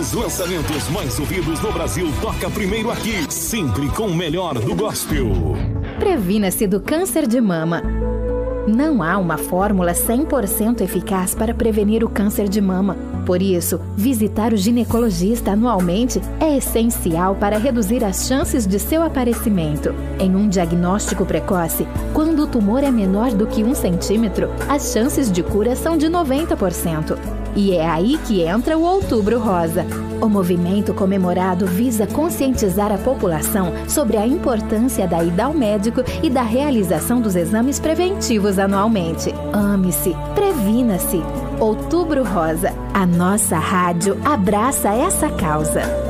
Os lançamentos mais ouvidos no Brasil toca primeiro aqui, sempre com o melhor do gospel. Previna-se do câncer de mama. Não há uma fórmula 100% eficaz para prevenir o câncer de mama. Por isso, visitar o ginecologista anualmente é essencial para reduzir as chances de seu aparecimento. Em um diagnóstico precoce, quando o tumor é menor do que um centímetro, as chances de cura são de 90%. E é aí que entra o Outubro Rosa. O movimento comemorado visa conscientizar a população sobre a importância da ida ao médico e da realização dos exames preventivos anualmente. Ame-se, previna-se. Outubro Rosa. A nossa rádio abraça essa causa.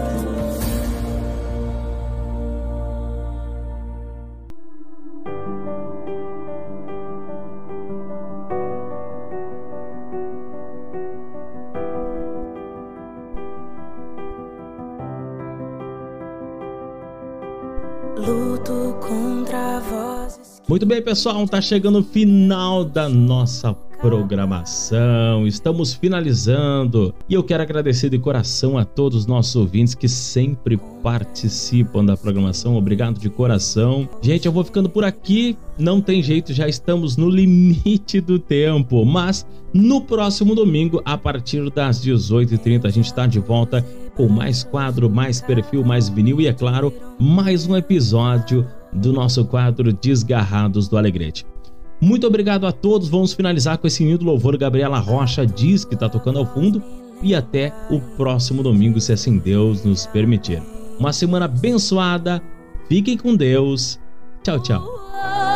Muito bem, pessoal, tá chegando o final da nossa programação. Estamos finalizando e eu quero agradecer de coração a todos os nossos ouvintes que sempre participam da programação. Obrigado de coração. Gente, eu vou ficando por aqui. Não tem jeito, já estamos no limite do tempo, mas no próximo domingo, a partir das 18h30, a gente está de volta com mais quadro, mais perfil, mais vinil e, é claro, mais um episódio do nosso quadro Desgarrados do Alegrete. Muito obrigado a todos. Vamos finalizar com esse lindo louvor. Gabriela Rocha diz que está tocando ao fundo. E até o próximo domingo, se assim Deus nos permitir. Uma semana abençoada. Fiquem com Deus. Tchau, tchau.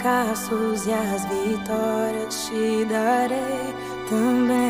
Fracassos e as vitórias te darei também.